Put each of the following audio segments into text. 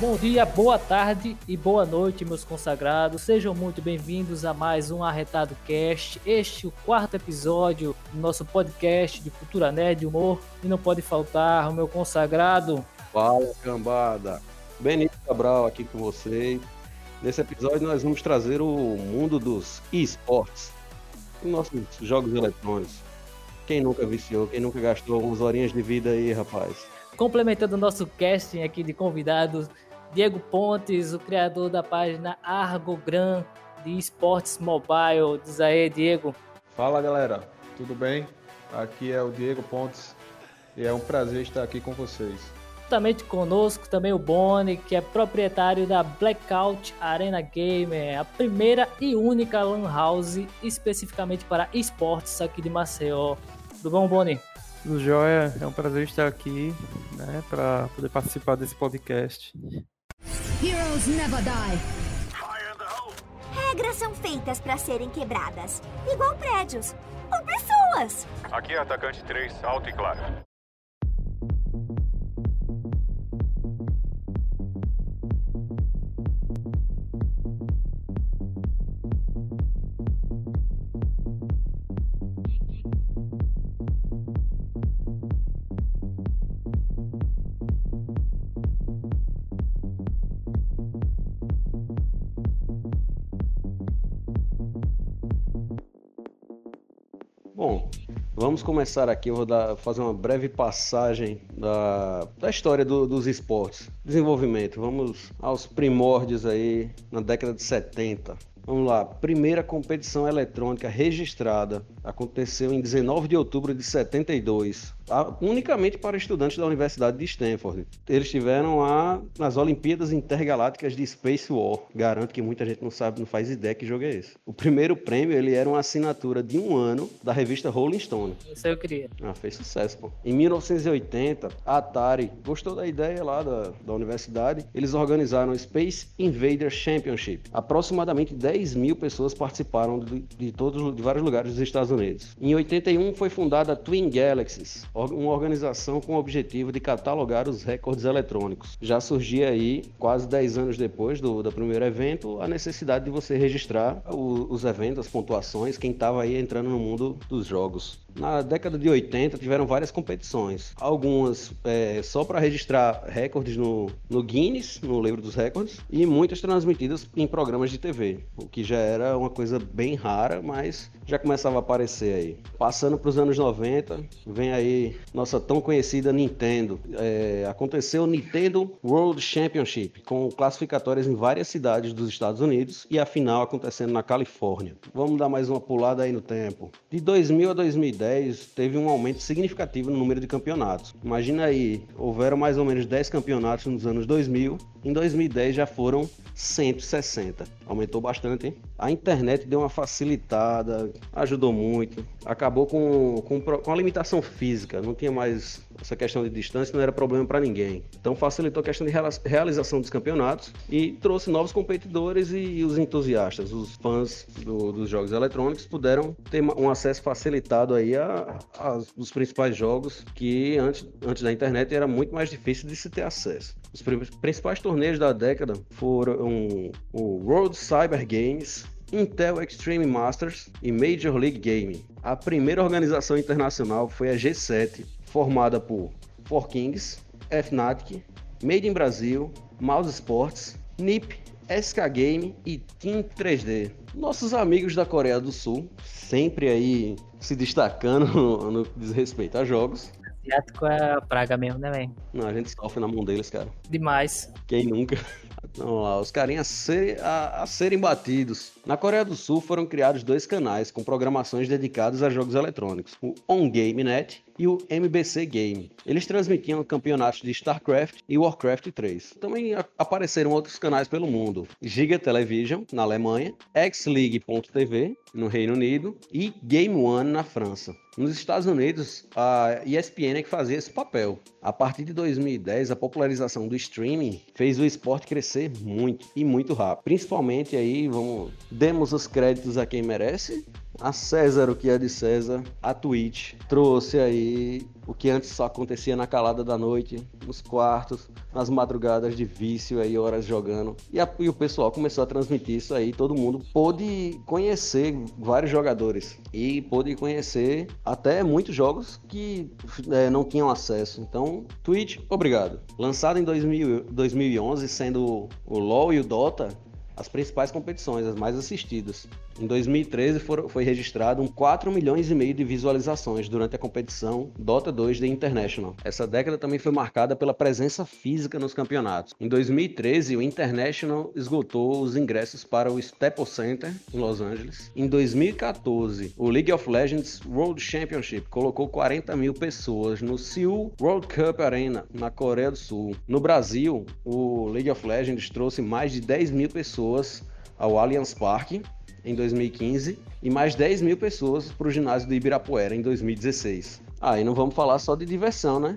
Bom dia, boa tarde e boa noite, meus consagrados. Sejam muito bem-vindos a mais um Arretado Cast. Este é o quarto episódio do nosso podcast de cultura nerd e humor. E não pode faltar o meu consagrado. Fala, cambada. Benito Cabral aqui com vocês. Nesse episódio nós vamos trazer o mundo dos esportes, nossos jogos eletrônicos. Quem nunca viciou, quem nunca gastou algumas horinhas de vida aí, rapaz? Complementando o nosso casting aqui de convidados, Diego Pontes, o criador da página Argogram de esportes mobile. Diz aí, Diego. Fala galera, tudo bem? Aqui é o Diego Pontes e é um prazer estar aqui com vocês. Juntamente conosco também o Boni, que é proprietário da Blackout Arena Gamer, a primeira e única lan house especificamente para esportes aqui de Maceió. Tudo bom, Boni? Tudo jóia, é um prazer estar aqui, né, para poder participar desse podcast. Heroes never die. Regras são feitas para serem quebradas, igual prédios ou pessoas. Aqui é atacante 3, alto e claro. Vamos começar aqui, eu vou dar, fazer uma breve passagem da, da história do, dos esportes. Desenvolvimento, vamos aos primórdios aí, na década de 70. Vamos lá, primeira competição eletrônica registrada aconteceu em 19 de outubro de 72, unicamente para estudantes da Universidade de Stanford. Eles tiveram a, nas Olimpíadas Intergalácticas de Space War. Garanto que muita gente não sabe, não faz ideia que jogo é esse. O primeiro prêmio ele era uma assinatura de um ano da revista Rolling Stone. Isso eu queria. Ah, fez sucesso, pô. Em 1980, a Atari gostou da ideia lá da, da universidade. Eles organizaram o Space Invader Championship. Aproximadamente 10 10 mil pessoas participaram de, de, todos, de vários lugares dos Estados Unidos. Em 81 foi fundada a Twin Galaxies, uma organização com o objetivo de catalogar os recordes eletrônicos. Já surgia aí, quase 10 anos depois do, do primeiro evento, a necessidade de você registrar o, os eventos, as pontuações, quem estava aí entrando no mundo dos jogos. Na década de 80 tiveram várias competições, algumas é, só para registrar recordes no, no Guinness, no livro dos recordes, e muitas transmitidas em programas de TV, o que já era uma coisa bem rara, mas já começava a aparecer aí. Passando para os anos 90, vem aí nossa tão conhecida Nintendo. É, aconteceu o Nintendo World Championship, com classificatórias em várias cidades dos Estados Unidos e a final acontecendo na Califórnia. Vamos dar mais uma pulada aí no tempo. De 2000 a 2010, 2010 teve um aumento significativo no número de campeonatos. Imagina aí, houveram mais ou menos 10 campeonatos nos anos 2000, em 2010 já foram 160. Aumentou bastante, hein? A internet deu uma facilitada, ajudou muito. Acabou com, com, com a limitação física, não tinha mais essa questão de distância, não era problema para ninguém. Então facilitou a questão de realização dos campeonatos e trouxe novos competidores e, os entusiastas, os fãs do, dos jogos eletrônicos puderam ter um acesso facilitado aí a, a, os principais jogos que antes, antes da internet era muito mais difícil de se ter acesso. Os principais torneios da década foram o World Cyber Games, Intel Extreme Masters e Major League Gaming. A primeira organização internacional foi a G7, formada por Four Kings, Fnatic, Made in Brasil, Mouse Sports, NIP, SK Game e Team 3D. Nossos amigos da Coreia do Sul, sempre aí se destacando no, no que diz respeito a jogos. Asiático é a praga mesmo, né, velho? Não, a gente sofre na mão deles, cara. Demais. Quem nunca? Vamos lá, os carinhas a, ser, a, a, serem batidos. Na Coreia do Sul foram criados dois canais com programações dedicadas a jogos eletrônicos: o On Game Net e o MBC Game. Eles transmitiam campeonatos de StarCraft e Warcraft 3. Também apareceram outros canais pelo mundo: Giga Television, na Alemanha, XLeague.tv, no Reino Unido, e Game One, na França. Nos Estados Unidos, a ESPN é que fazia esse papel. A partir de 2010, a popularização do streaming fez o esporte crescer muito e muito rápido. Principalmente aí, vamos, demos os créditos a quem merece, a César o que é de César, a Twitch trouxe aí o que antes só acontecia na calada da noite, nos quartos, nas madrugadas de vício aí, horas jogando. E, a, e, o pessoal começou a transmitir isso aí, todo mundo pôde conhecer vários jogadores e pôde conhecer até muitos jogos que é, não tinham acesso. Então, Twitch, obrigado. Lançado em 2000, 2011, sendo o LoL e o Dota as principais competições, as mais assistidas. Em 2013 for, foi registrado um 4 milhões e meio de visualizações durante a competição Dota 2 The International. Essa década também foi marcada pela presença física nos campeonatos. Em 2013, o International esgotou os ingressos para o Staples Center em Los Angeles. Em 2014, o League of Legends World Championship colocou 40 mil pessoas no Seoul World Cup Arena, na Coreia do Sul. No Brasil, o League of Legends trouxe mais de 10 mil pessoas ao Allianz Parque em 2015 e mais 10 mil pessoas para o ginásio do Ibirapuera em 2016. Aí ah, não vamos falar só de diversão, né?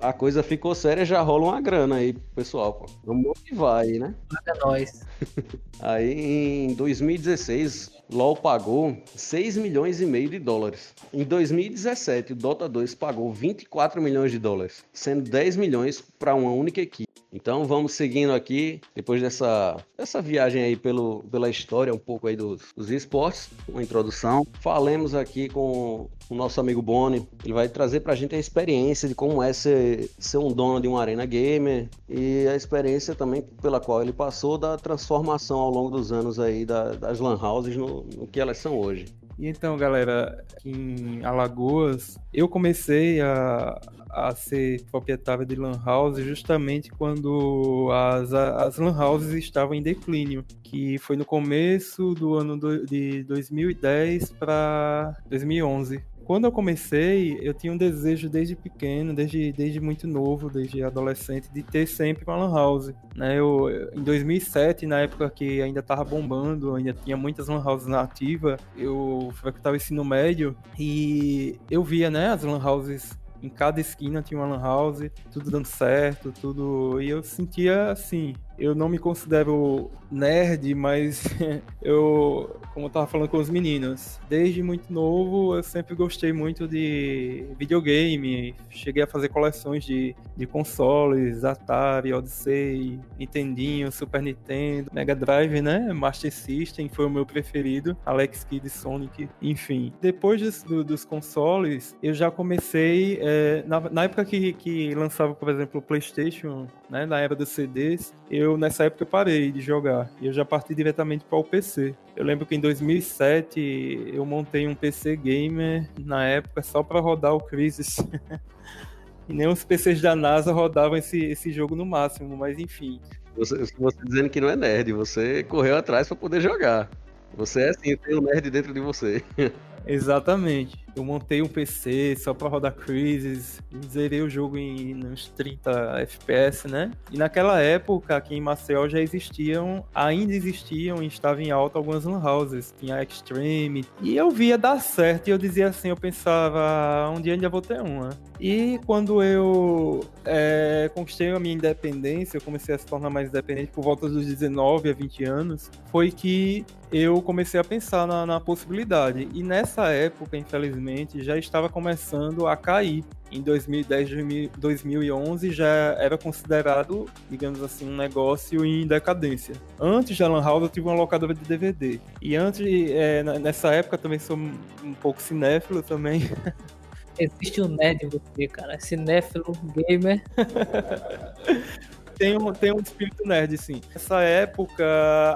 A coisa ficou séria, já rola uma grana aí, pessoal. Pô. Vamos motivar aí, né? É nóis. aí em 2016, LoL pagou 6 milhões e meio de dólares. Em 2017, o Dota 2 pagou 24 milhões de dólares, sendo 10 milhões para uma única equipe. Então vamos seguindo aqui, depois dessa, dessa viagem aí pelo, pela história, um pouco aí dos, dos esportes, uma introdução. Falemos aqui com o nosso amigo Boni, ele vai trazer pra gente a experiência de como é ser, ser um dono de uma arena gamer e a experiência também pela qual ele passou da transformação ao longo dos anos aí da, das lan houses no, no que elas são hoje. E então, galera, em Alagoas, eu comecei a, a ser proprietário de lan house justamente quando as, as lan houses estavam em declínio, que foi no começo do ano do, de 2010 para 2011 quando eu comecei, eu tinha um desejo desde pequeno, desde, desde muito novo, desde adolescente, de ter sempre uma lan house. Né? Eu, em 2007, na época que ainda estava bombando, ainda tinha muitas lan houses na ativa, eu frequentava ensino médio e eu via né, as lan houses em cada esquina tinha uma lan house, tudo dando certo, tudo. E eu sentia assim, eu não me considero nerd, mas eu, como eu tava falando com os meninos, desde muito novo eu sempre gostei muito de videogame. Cheguei a fazer coleções de, de consoles, Atari, Odyssey, Nintendinho, Super Nintendo, Mega Drive, né? Master System foi o meu preferido, Alex Kidd, Sonic, enfim. Depois dos, do, dos consoles, eu já comecei, é, na, na época que, que lançava, por exemplo, o PlayStation, né? Na era dos CDs, eu nessa época eu parei de jogar e eu já parti diretamente para o PC. Eu lembro que em 2007 eu montei um PC gamer na época só para rodar o Crisis. e nem os PCs da NASA rodavam esse, esse jogo no máximo, mas enfim. Você, você dizendo que não é nerd, você correu atrás para poder jogar. Você é assim, tem um nerd dentro de você. Exatamente. Eu montei um PC só para rodar Crisis, zerei o jogo em uns 30 FPS, né? E naquela época, aqui em Maceió já existiam, ainda existiam e estavam em alta algumas lan houses. Tinha Extreme. E eu via dar certo e eu dizia assim, eu pensava, um dia ainda vou ter uma. E quando eu é, conquistei a minha independência, eu comecei a se tornar mais independente por volta dos 19 a 20 anos, foi que eu comecei a pensar na, na possibilidade. E nessa época, infelizmente, infelizmente, já estava começando a cair. Em 2010, 2011 já era considerado, digamos assim, um negócio em decadência. Antes da Lan House eu tive uma locadora de DVD. E antes, é, nessa época também sou um pouco cinéfilo também. Existe um nerd em você, cara. Cinéfilo, gamer. tem um, tem um espírito nerd, sim. Nessa época,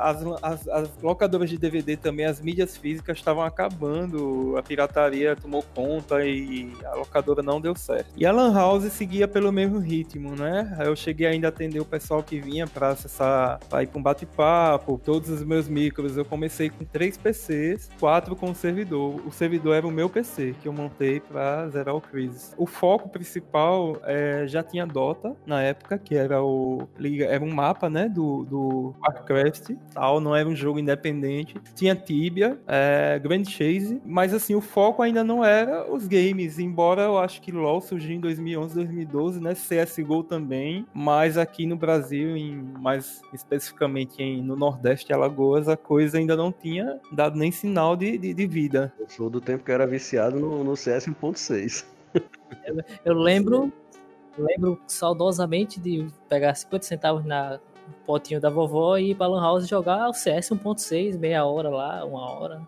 as, as, as, locadoras de DVD também, as mídias físicas estavam acabando, a pirataria tomou conta e a locadora não deu certo. E a Lan House seguia pelo mesmo ritmo, né? Eu cheguei ainda a atender o pessoal que vinha para acessar, para ir para um bate-papo, todos os meus micros. Eu comecei com três PCs, quatro com o servidor. O servidor era o meu PC, que eu montei para zerar o Crisis. O foco principal é, já tinha Dota na época, que era o era um mapa, né, do, do Warcraft, tal, não era um jogo independente. Tinha Tibia, é, Grand Chase, mas assim, o foco ainda não era os games, embora eu acho que LoL surgiu em 2011, 2012, né, CS:GO também, mas aqui no Brasil, em, mais especificamente em, no Nordeste, Alagoas, a coisa ainda não tinha dado nem sinal de, de, de vida. Eu sou do tempo que eu era viciado no, no CS 1.6. Eu, eu lembro lembro saudosamente de pegar 50 centavos na potinho da vovó e ir pra Lan House jogar o CS 1.6, meia hora lá, uma hora.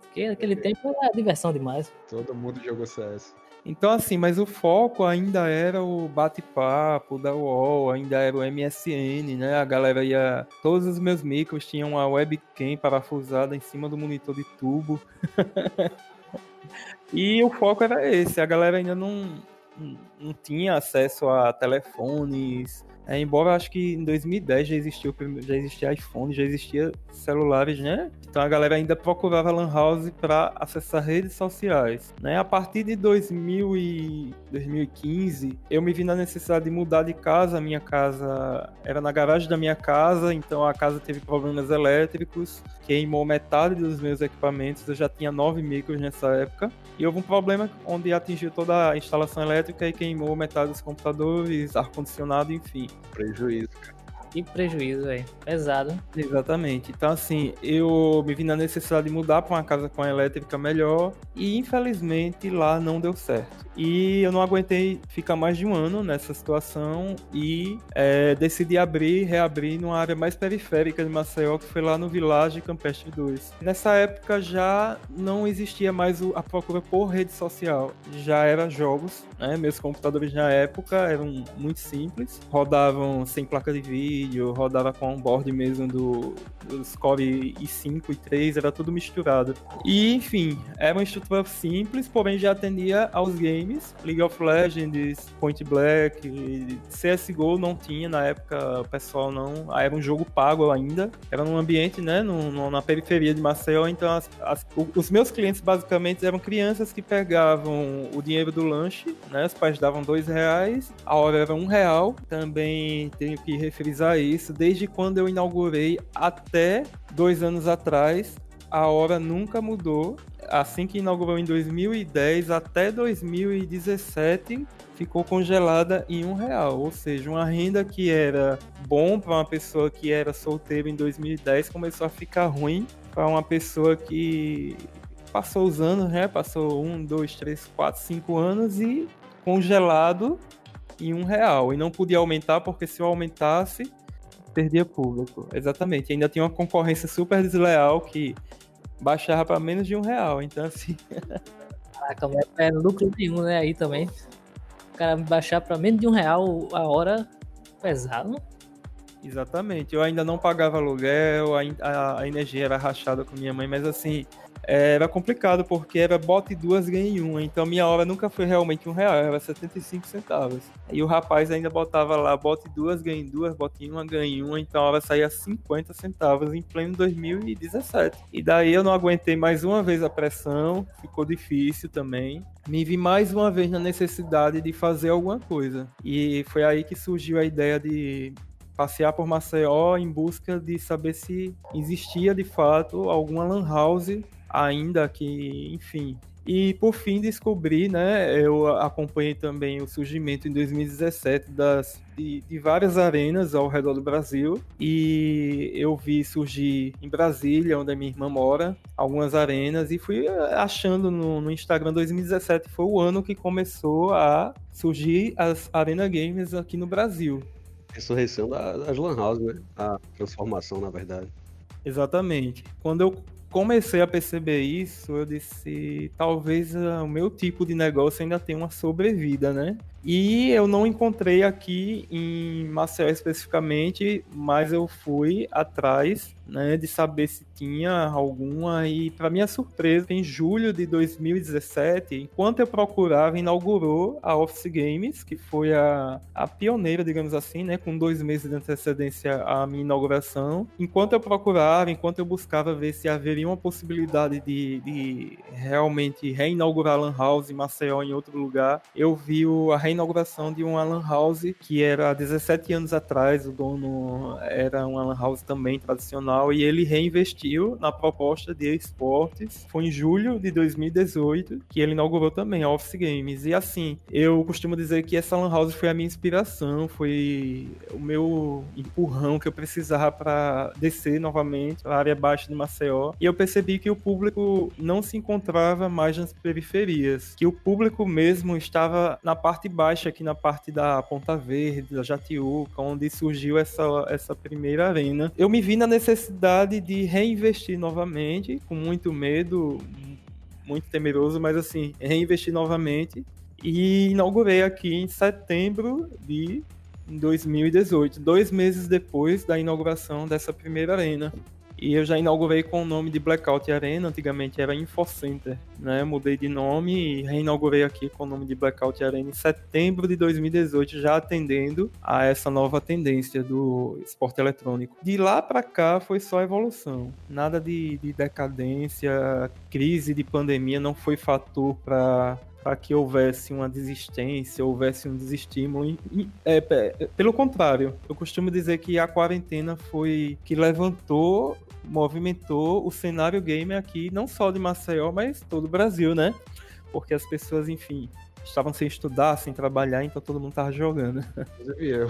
Porque naquele tempo era diversão demais. Todo mundo jogou CS. Então, assim, mas o foco ainda era o bate-papo da UOL, ainda era o MSN, né? A galera ia. Todos os meus micros tinham uma webcam parafusada em cima do monitor de tubo. e o foco era esse. A galera ainda não, não tinha acesso a telefones, é, embora acho que em 2010 já existia, já existia iPhone, já existia celulares, né? Então a galera ainda procurava Lan House para acessar redes sociais. Né? A partir de 2000 e 2015, eu me vi na necessidade de mudar de casa. A minha casa era na garagem da minha casa, então a casa teve problemas elétricos, queimou metade dos meus equipamentos. Eu já tinha nove micros nessa época. E houve um problema onde atingiu toda a instalação elétrica e queimou metade dos computadores, ar-condicionado, enfim. Prejuízo, cara. Que prejuízo, velho. Pesado. Exatamente. Então, assim, eu me vi na necessidade de mudar para uma casa com a elétrica melhor e, infelizmente, lá não deu certo. E eu não aguentei ficar mais de um ano nessa situação e é, decidi abrir, reabrir numa área mais periférica de Maceió, que foi lá no Village Campestre 2. Nessa época já não existia mais a procura por rede social, já era jogos, né? Meus computadores na época eram muito simples, rodavam sem placa de vídeo rodava com onboard mesmo do, dos Core i5 e 3, era tudo misturado. E, enfim, era uma estrutura simples, porém já atendia aos games. League of Legends, Point Black, CSGO não tinha na época, o pessoal não. Ah, era um jogo pago ainda. Era num ambiente, né, no, na periferia de Maceió, então as, as, os meus clientes basicamente eram crianças que pegavam o dinheiro do lanche, né, os pais davam dois reais, a hora era um real. Também tenho que refrisar isso, desde quando eu inaugurei até dois anos atrás, a hora nunca mudou. Assim que inaugurou em 2010 até 2017 ficou congelada em um real, ou seja, uma renda que era bom para uma pessoa que era solteira em 2010 começou a ficar ruim para uma pessoa que passou os anos, né? Passou um, dois, três, quatro, cinco anos e congelado em um real e não podia aumentar porque se eu aumentasse perdia público. Exatamente. Ainda tinha uma concorrência super desleal que baixava para menos de um real. Então assim. Caraca, não é lucro nenhum, né? Aí também. O cara baixar para menos de um real a hora pesado. Exatamente. Eu ainda não pagava aluguel, a, a, a energia era rachada com minha mãe, mas assim, era complicado porque era bote duas ganhe uma, então minha hora nunca foi realmente um real, era 75 centavos. E o rapaz ainda botava lá bote duas ganhe duas, bote uma ganhe uma, então a hora saía 50 centavos em pleno 2017. E daí eu não aguentei mais uma vez a pressão, ficou difícil também. Me vi mais uma vez na necessidade de fazer alguma coisa. E foi aí que surgiu a ideia de passear por Maceió em busca de saber se existia de fato alguma lan house ainda que, enfim. E por fim descobri, né, eu acompanhei também o surgimento em 2017 das, de, de, várias arenas ao redor do Brasil e eu vi surgir em Brasília, onde a minha irmã mora, algumas arenas e fui achando no, no Instagram 2017 foi o ano que começou a surgir as Arena Games aqui no Brasil. Ressurreição das Lan House, né? A transformação, na verdade. Exatamente. Quando eu comecei a perceber isso, eu disse, talvez uh, o meu tipo de negócio ainda tenha uma sobrevida, né? E eu não encontrei aqui em Maceió especificamente, mas eu fui atrás né, de saber se tinha alguma e para minha surpresa, em julho de 2017, enquanto eu procurava, inaugurou a Office Games, que foi a, a pioneira, digamos assim, né, com dois meses de antecedência à minha inauguração. Enquanto eu procurava, enquanto eu buscava ver se haveria uma possibilidade de, de realmente reinaugurar a Lan House em Maceió em outro lugar, eu vi a reinauguração de uma Lan House que era há 17 anos atrás, o dono era uma Lan House também tradicional e ele reinvestiu na proposta de esportes. Foi em julho de 2018 que ele inaugurou também a Office Games. E assim, eu costumo dizer que essa Lan House foi a minha inspiração, foi o meu empurrão que eu precisava para descer novamente para a área baixa de Maceió. E eu percebi que o público não se encontrava mais nas periferias, que o público mesmo estava na parte baixa, aqui na parte da Ponta Verde, da Jatiuca, onde surgiu essa, essa primeira arena. Eu me vi na necessidade necessidade de reinvestir novamente, com muito medo, muito temeroso, mas assim, reinvestir novamente. E inaugurei aqui em setembro de 2018, dois meses depois da inauguração dessa primeira arena. E eu já inaugurei com o nome de Blackout Arena, antigamente era Infocenter, né? Mudei de nome e reinaugurei aqui com o nome de Blackout Arena em setembro de 2018, já atendendo a essa nova tendência do esporte eletrônico. De lá para cá foi só evolução, nada de, de decadência, crise de pandemia não foi fator para para que houvesse uma desistência, houvesse um desestímulo. É, é, pelo contrário, eu costumo dizer que a quarentena foi que levantou, movimentou o cenário gamer aqui, não só de Maceió, mas todo o Brasil, né? Porque as pessoas, enfim, estavam sem estudar, sem trabalhar, então todo mundo tava jogando. Inclusive eu.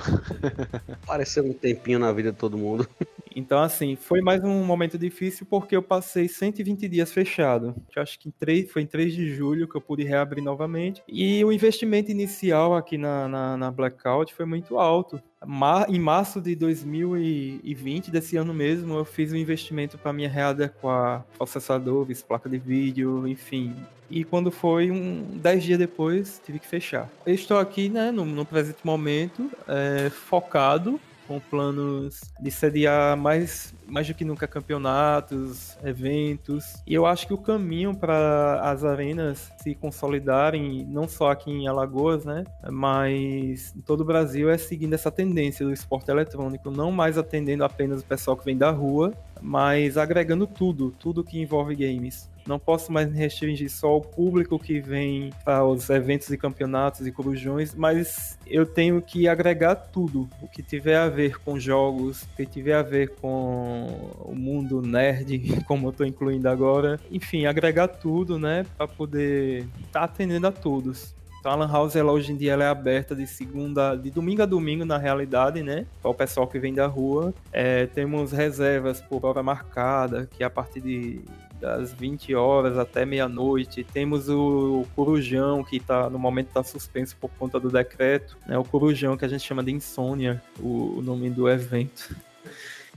Apareceu um tempinho na vida de todo mundo. Então, assim, foi mais um momento difícil porque eu passei 120 dias fechado. Eu acho que em 3, foi em 3 de julho que eu pude reabrir novamente. E o investimento inicial aqui na, na, na Blackout foi muito alto. Mar, em março de 2020, desse ano mesmo, eu fiz um investimento para me readequar processadores, placa de vídeo, enfim. E quando foi um 10 dias depois, tive que fechar. Eu estou aqui, né, no, no presente momento, é, focado com planos de sediar mais, mais do que nunca campeonatos, eventos. E eu acho que o caminho para as arenas se consolidarem, não só aqui em Alagoas, né, mas em todo o Brasil, é seguindo essa tendência do esporte eletrônico, não mais atendendo apenas o pessoal que vem da rua, mas agregando tudo, tudo que envolve games. Não posso mais restringir só o público que vem aos eventos e campeonatos e corujões, mas eu tenho que agregar tudo. O que tiver a ver com jogos, o que tiver a ver com o mundo nerd, como eu estou incluindo agora. Enfim, agregar tudo, né, para poder estar tá atendendo a todos. Então a Lan House ela, hoje em dia ela é aberta de segunda, de domingo a domingo na realidade, né? Para o pessoal que vem da rua. É, temos reservas por hora marcada, que é a partir de das 20 horas até meia-noite. Temos o Corujão, que tá, no momento está suspenso por conta do decreto. Né? O Corujão, que a gente chama de Insônia, o, o nome do evento.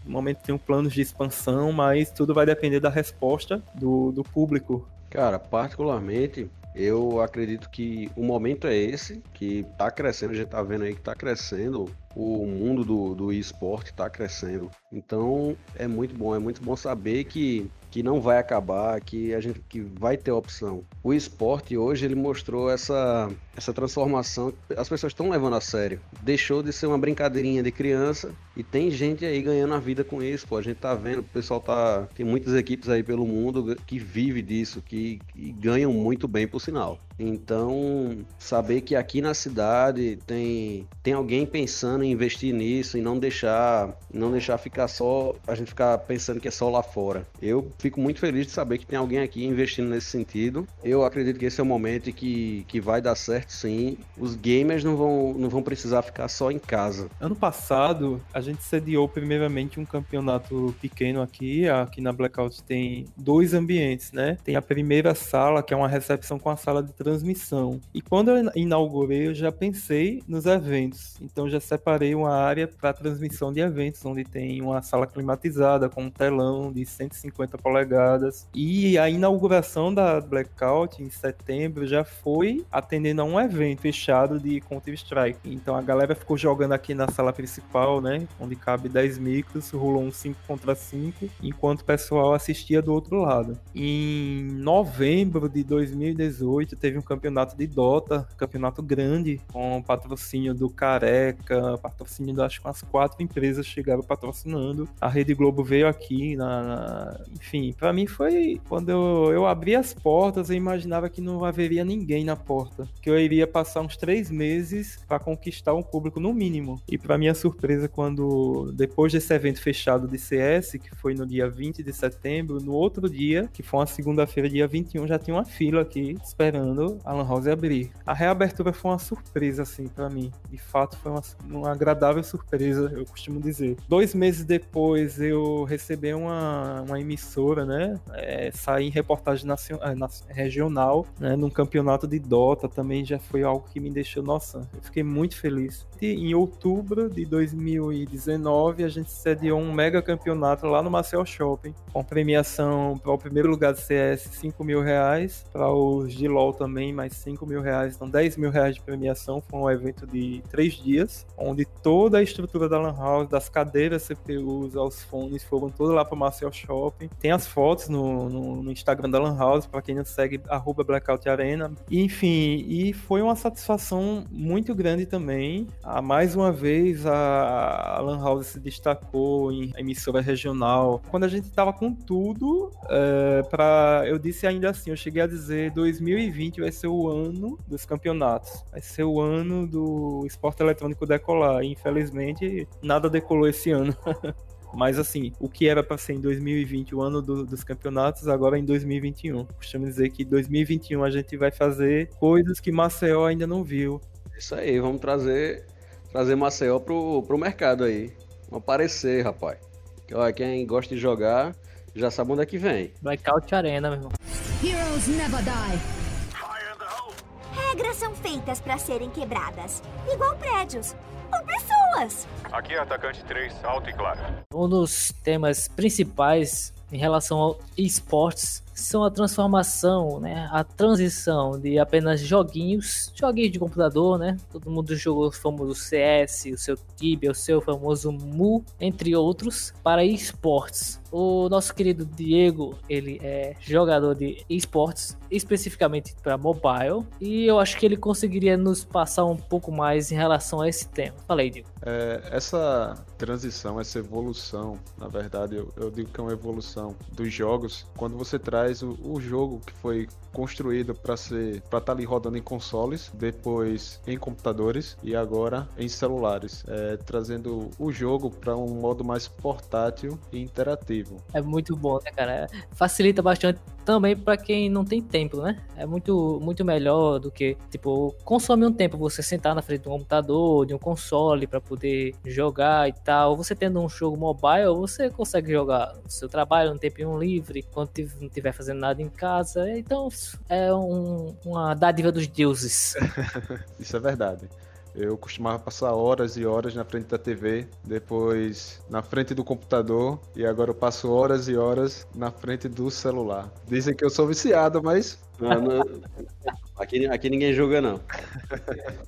No momento tem um plano de expansão, mas tudo vai depender da resposta do, do público. Cara, particularmente, eu acredito que o momento é esse, que tá crescendo, a gente tá vendo aí que tá crescendo, o mundo do, do esporte tá crescendo. Então é muito bom, é muito bom saber que que não vai acabar, que a gente que vai ter opção. O esporte hoje ele mostrou essa essa transformação, as pessoas estão levando a sério. Deixou de ser uma brincadeirinha de criança e tem gente aí ganhando a vida com isso, pô. A gente tá vendo, o pessoal tá tem muitas equipes aí pelo mundo que vive disso, que, que ganham muito bem por sinal. Então, saber que aqui na cidade tem, tem alguém pensando em investir nisso e não deixar não deixar ficar só a gente ficar pensando que é só lá fora. Eu fico muito feliz de saber que tem alguém aqui investindo nesse sentido. Eu acredito que esse é o momento que, que vai dar certo sim. Os gamers não vão, não vão precisar ficar só em casa. Ano passado, a gente sediou primeiramente um campeonato pequeno aqui. Aqui na Blackout tem dois ambientes, né? Tem a primeira sala, que é uma recepção com a sala de transmissão. E quando eu inaugurei, eu já pensei nos eventos. Então já separei uma área para transmissão de eventos, onde tem uma sala climatizada com um telão de 150 polegadas. E a inauguração da Blackout em setembro já foi atendendo a um evento fechado de Counter-Strike. Então a galera ficou jogando aqui na sala principal, né, onde cabe 10 micros, rolou um 5 contra 5, enquanto o pessoal assistia do outro lado. Em novembro de 2018 teve um campeonato de Dota, campeonato grande, com patrocínio do Careca, patrocínio das acho que umas quatro empresas chegaram patrocinando. A Rede Globo veio aqui, na... enfim, para mim foi quando eu, eu abri as portas, eu imaginava que não haveria ninguém na porta, que eu iria passar uns três meses para conquistar um público no mínimo. E para minha surpresa, quando depois desse evento fechado de CS, que foi no dia 20 de setembro, no outro dia, que foi uma segunda-feira, dia 21, já tinha uma fila aqui esperando a Lan House abrir. A reabertura foi uma surpresa, assim, para mim. De fato, foi uma, uma agradável surpresa, eu costumo dizer. Dois meses depois, eu recebi uma, uma emissora, né? É, saí em reportagem nacional, é, regional, né? Num campeonato de Dota também já foi algo que me deixou, nossa, eu fiquei muito feliz. E em outubro de 2019, a gente sediou um mega campeonato lá no Marcel Shopping, com premiação para o primeiro lugar do CS 5 mil reais, para os de LoL também mais 5 mil reais, então 10 mil reais de premiação. Foi um evento de três dias, onde toda a estrutura da Lan House, das cadeiras CPUs aos fones, foram todas lá para o Marcel Shopping. Tem as fotos no, no, no Instagram da Lan House, para quem não segue, arroba Blackout Arena. Enfim, e foi uma satisfação muito grande também. Ah, mais uma vez, a, Lan House se destacou em emissora regional. Quando a gente estava com tudo, é, para eu disse ainda assim, eu cheguei a dizer 2020 vai ser o ano dos campeonatos. Vai ser o ano do esporte eletrônico decolar. Infelizmente, nada decolou esse ano. Mas assim, o que era para ser em 2020 o ano do, dos campeonatos, agora é em 2021. Costumo dizer que em 2021 a gente vai fazer coisas que Maceió ainda não viu. Isso aí, vamos trazer trazer Maceió pro, pro mercado aí. Vamos aparecer, rapaz. Olha, quem gosta de jogar já sabe onde é que vem. Blackout Arena, meu irmão. Heroes never die. Regras são feitas para serem quebradas, igual prédios ou pessoas. Aqui é atacante 3, alto e claro. Um dos temas principais em relação ao esportes são a transformação, né, a transição de apenas joguinhos, joguinhos de computador, né? Todo mundo jogou o famoso CS, o seu Tibia, o seu famoso Mu, entre outros, para esportes. O nosso querido Diego, ele é jogador de esportes, especificamente para mobile, e eu acho que ele conseguiria nos passar um pouco mais em relação a esse tema. Falei, Diego. É, essa transição, essa evolução, na verdade, eu, eu digo que é uma evolução dos jogos, quando você traz o, o jogo que foi construído para ser para estar tá ali rodando em consoles, depois em computadores e agora em celulares, é, trazendo o jogo para um modo mais portátil e interativo. É muito bom, né, cara? Facilita bastante também para quem não tem tempo, né? É muito, muito melhor do que, tipo, consome um tempo você sentar na frente de um computador, de um console para poder jogar e tal. Você tendo um jogo mobile, você consegue jogar o seu trabalho um tempinho livre, quando não estiver fazendo nada em casa. Então, é um, uma dádiva dos deuses. Isso é verdade. Eu costumava passar horas e horas na frente da TV, depois na frente do computador e agora eu passo horas e horas na frente do celular. Dizem que eu sou viciado, mas. Não, não, aqui, aqui ninguém julga, não.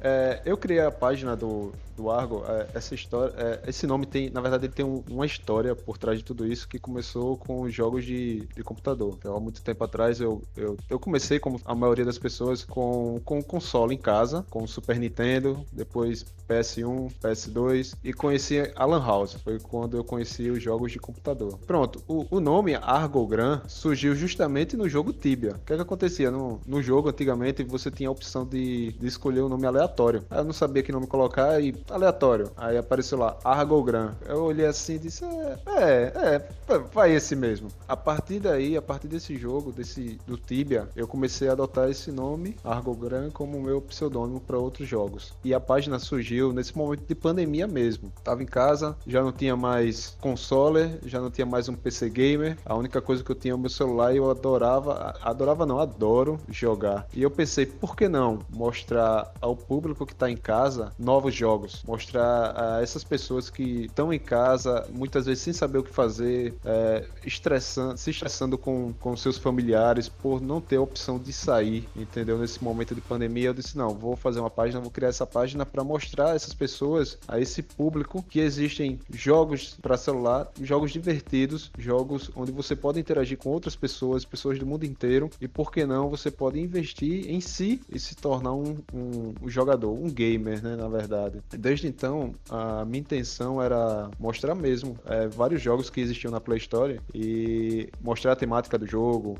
É, eu criei a página do, do Argo, é, essa história, é, esse nome tem, na verdade, ele tem um, uma história por trás de tudo isso que começou com os jogos de, de computador. Então, há muito tempo atrás eu, eu, eu comecei, como a maioria das pessoas, com, com console em casa, com Super Nintendo, depois PS1, PS2 e conheci a Lan House. Foi quando eu conheci os jogos de computador. Pronto, o, o nome Argogran surgiu justamente no jogo Tibia. O que, é que acontecia? No, no jogo, antigamente, você tinha a opção de, de escolher um nome aleatório. Eu não sabia que nome colocar e aleatório. Aí apareceu lá, Argogran. Eu olhei assim e disse, é, é, é, vai esse mesmo. A partir daí, a partir desse jogo, desse do Tibia, eu comecei a adotar esse nome, Argogran, como meu pseudônimo para outros jogos. E a página surgiu nesse momento de pandemia mesmo. Tava em casa, já não tinha mais console, já não tinha mais um PC gamer. A única coisa que eu tinha no meu celular e eu adorava, adorava não, adoro jogar. E eu pensei, por que não mostrar ao público que está em casa novos jogos? Mostrar a essas pessoas que estão em casa, muitas vezes sem saber o que fazer, é, estressando, se estressando com, com seus familiares por não ter a opção de sair, entendeu? Nesse momento de pandemia, eu disse: não, vou fazer uma página, vou criar essa página para mostrar a essas pessoas, a esse público, que existem jogos para celular, jogos divertidos, jogos onde você pode interagir com outras pessoas, pessoas do mundo inteiro, e por que não você pode investir em si e se tornar um, um, um jogador, um gamer, né? Na verdade. Desde então, a minha intenção era mostrar mesmo é, vários jogos que existiam na Play Store e mostrar a temática do jogo,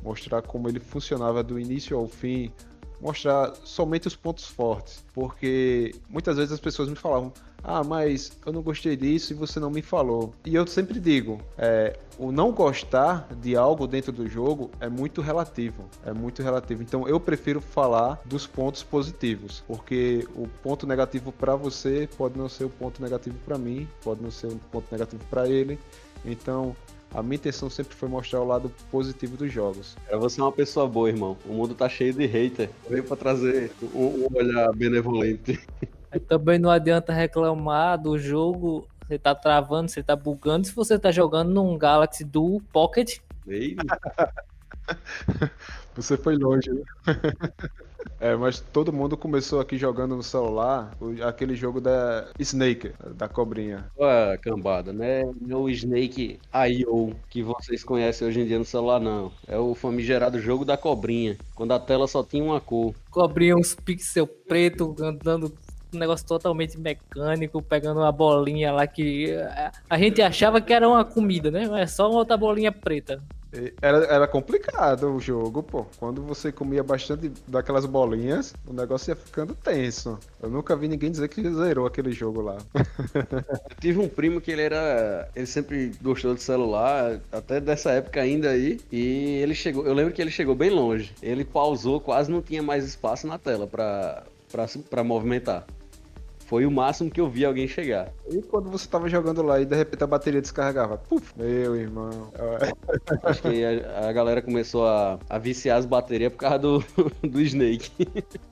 mostrar como ele funcionava do início ao fim, mostrar somente os pontos fortes, porque muitas vezes as pessoas me falavam: ah, mas eu não gostei disso e você não me falou. E eu sempre digo, é, o não gostar de algo dentro do jogo é muito relativo, é muito relativo. Então eu prefiro falar dos pontos positivos, porque o ponto negativo para você pode não ser o ponto negativo para mim, pode não ser o ponto negativo para ele. Então a minha intenção sempre foi mostrar o lado positivo dos jogos. É você é uma pessoa boa, irmão. O mundo tá cheio de hater. Veio pra trazer um, um olhar benevolente. Também não adianta reclamar do jogo. Você tá travando, você tá bugando. Se você tá jogando num Galaxy Dual Pocket. Ei, Você foi longe, né? É, mas todo mundo começou aqui jogando no celular o- aquele jogo da Snake, da cobrinha. Ué, cambada, né? Não é o Snake I.O. que vocês conhecem hoje em dia no celular, não. É o famigerado jogo da cobrinha, quando a tela só tinha uma cor. Cobrinha uns pixel preto andando um negócio totalmente mecânico, pegando uma bolinha lá que eh, a gente achava que era uma comida, né? É só uma outra bolinha preta. Era, era complicado o jogo, pô. Quando você comia bastante daquelas bolinhas, o negócio ia ficando tenso. Eu nunca vi ninguém dizer que zerou aquele jogo lá. Eu tive um primo que ele era. Ele sempre gostou de celular, até dessa época ainda aí. E ele chegou. Eu lembro que ele chegou bem longe. Ele pausou, quase não tinha mais espaço na tela pra, pra, pra movimentar. Foi o máximo que eu vi alguém chegar. E quando você tava jogando lá e de repente a bateria descarregava? Puf, meu irmão. Acho que a, a galera começou a, a viciar as baterias por causa do, do Snake.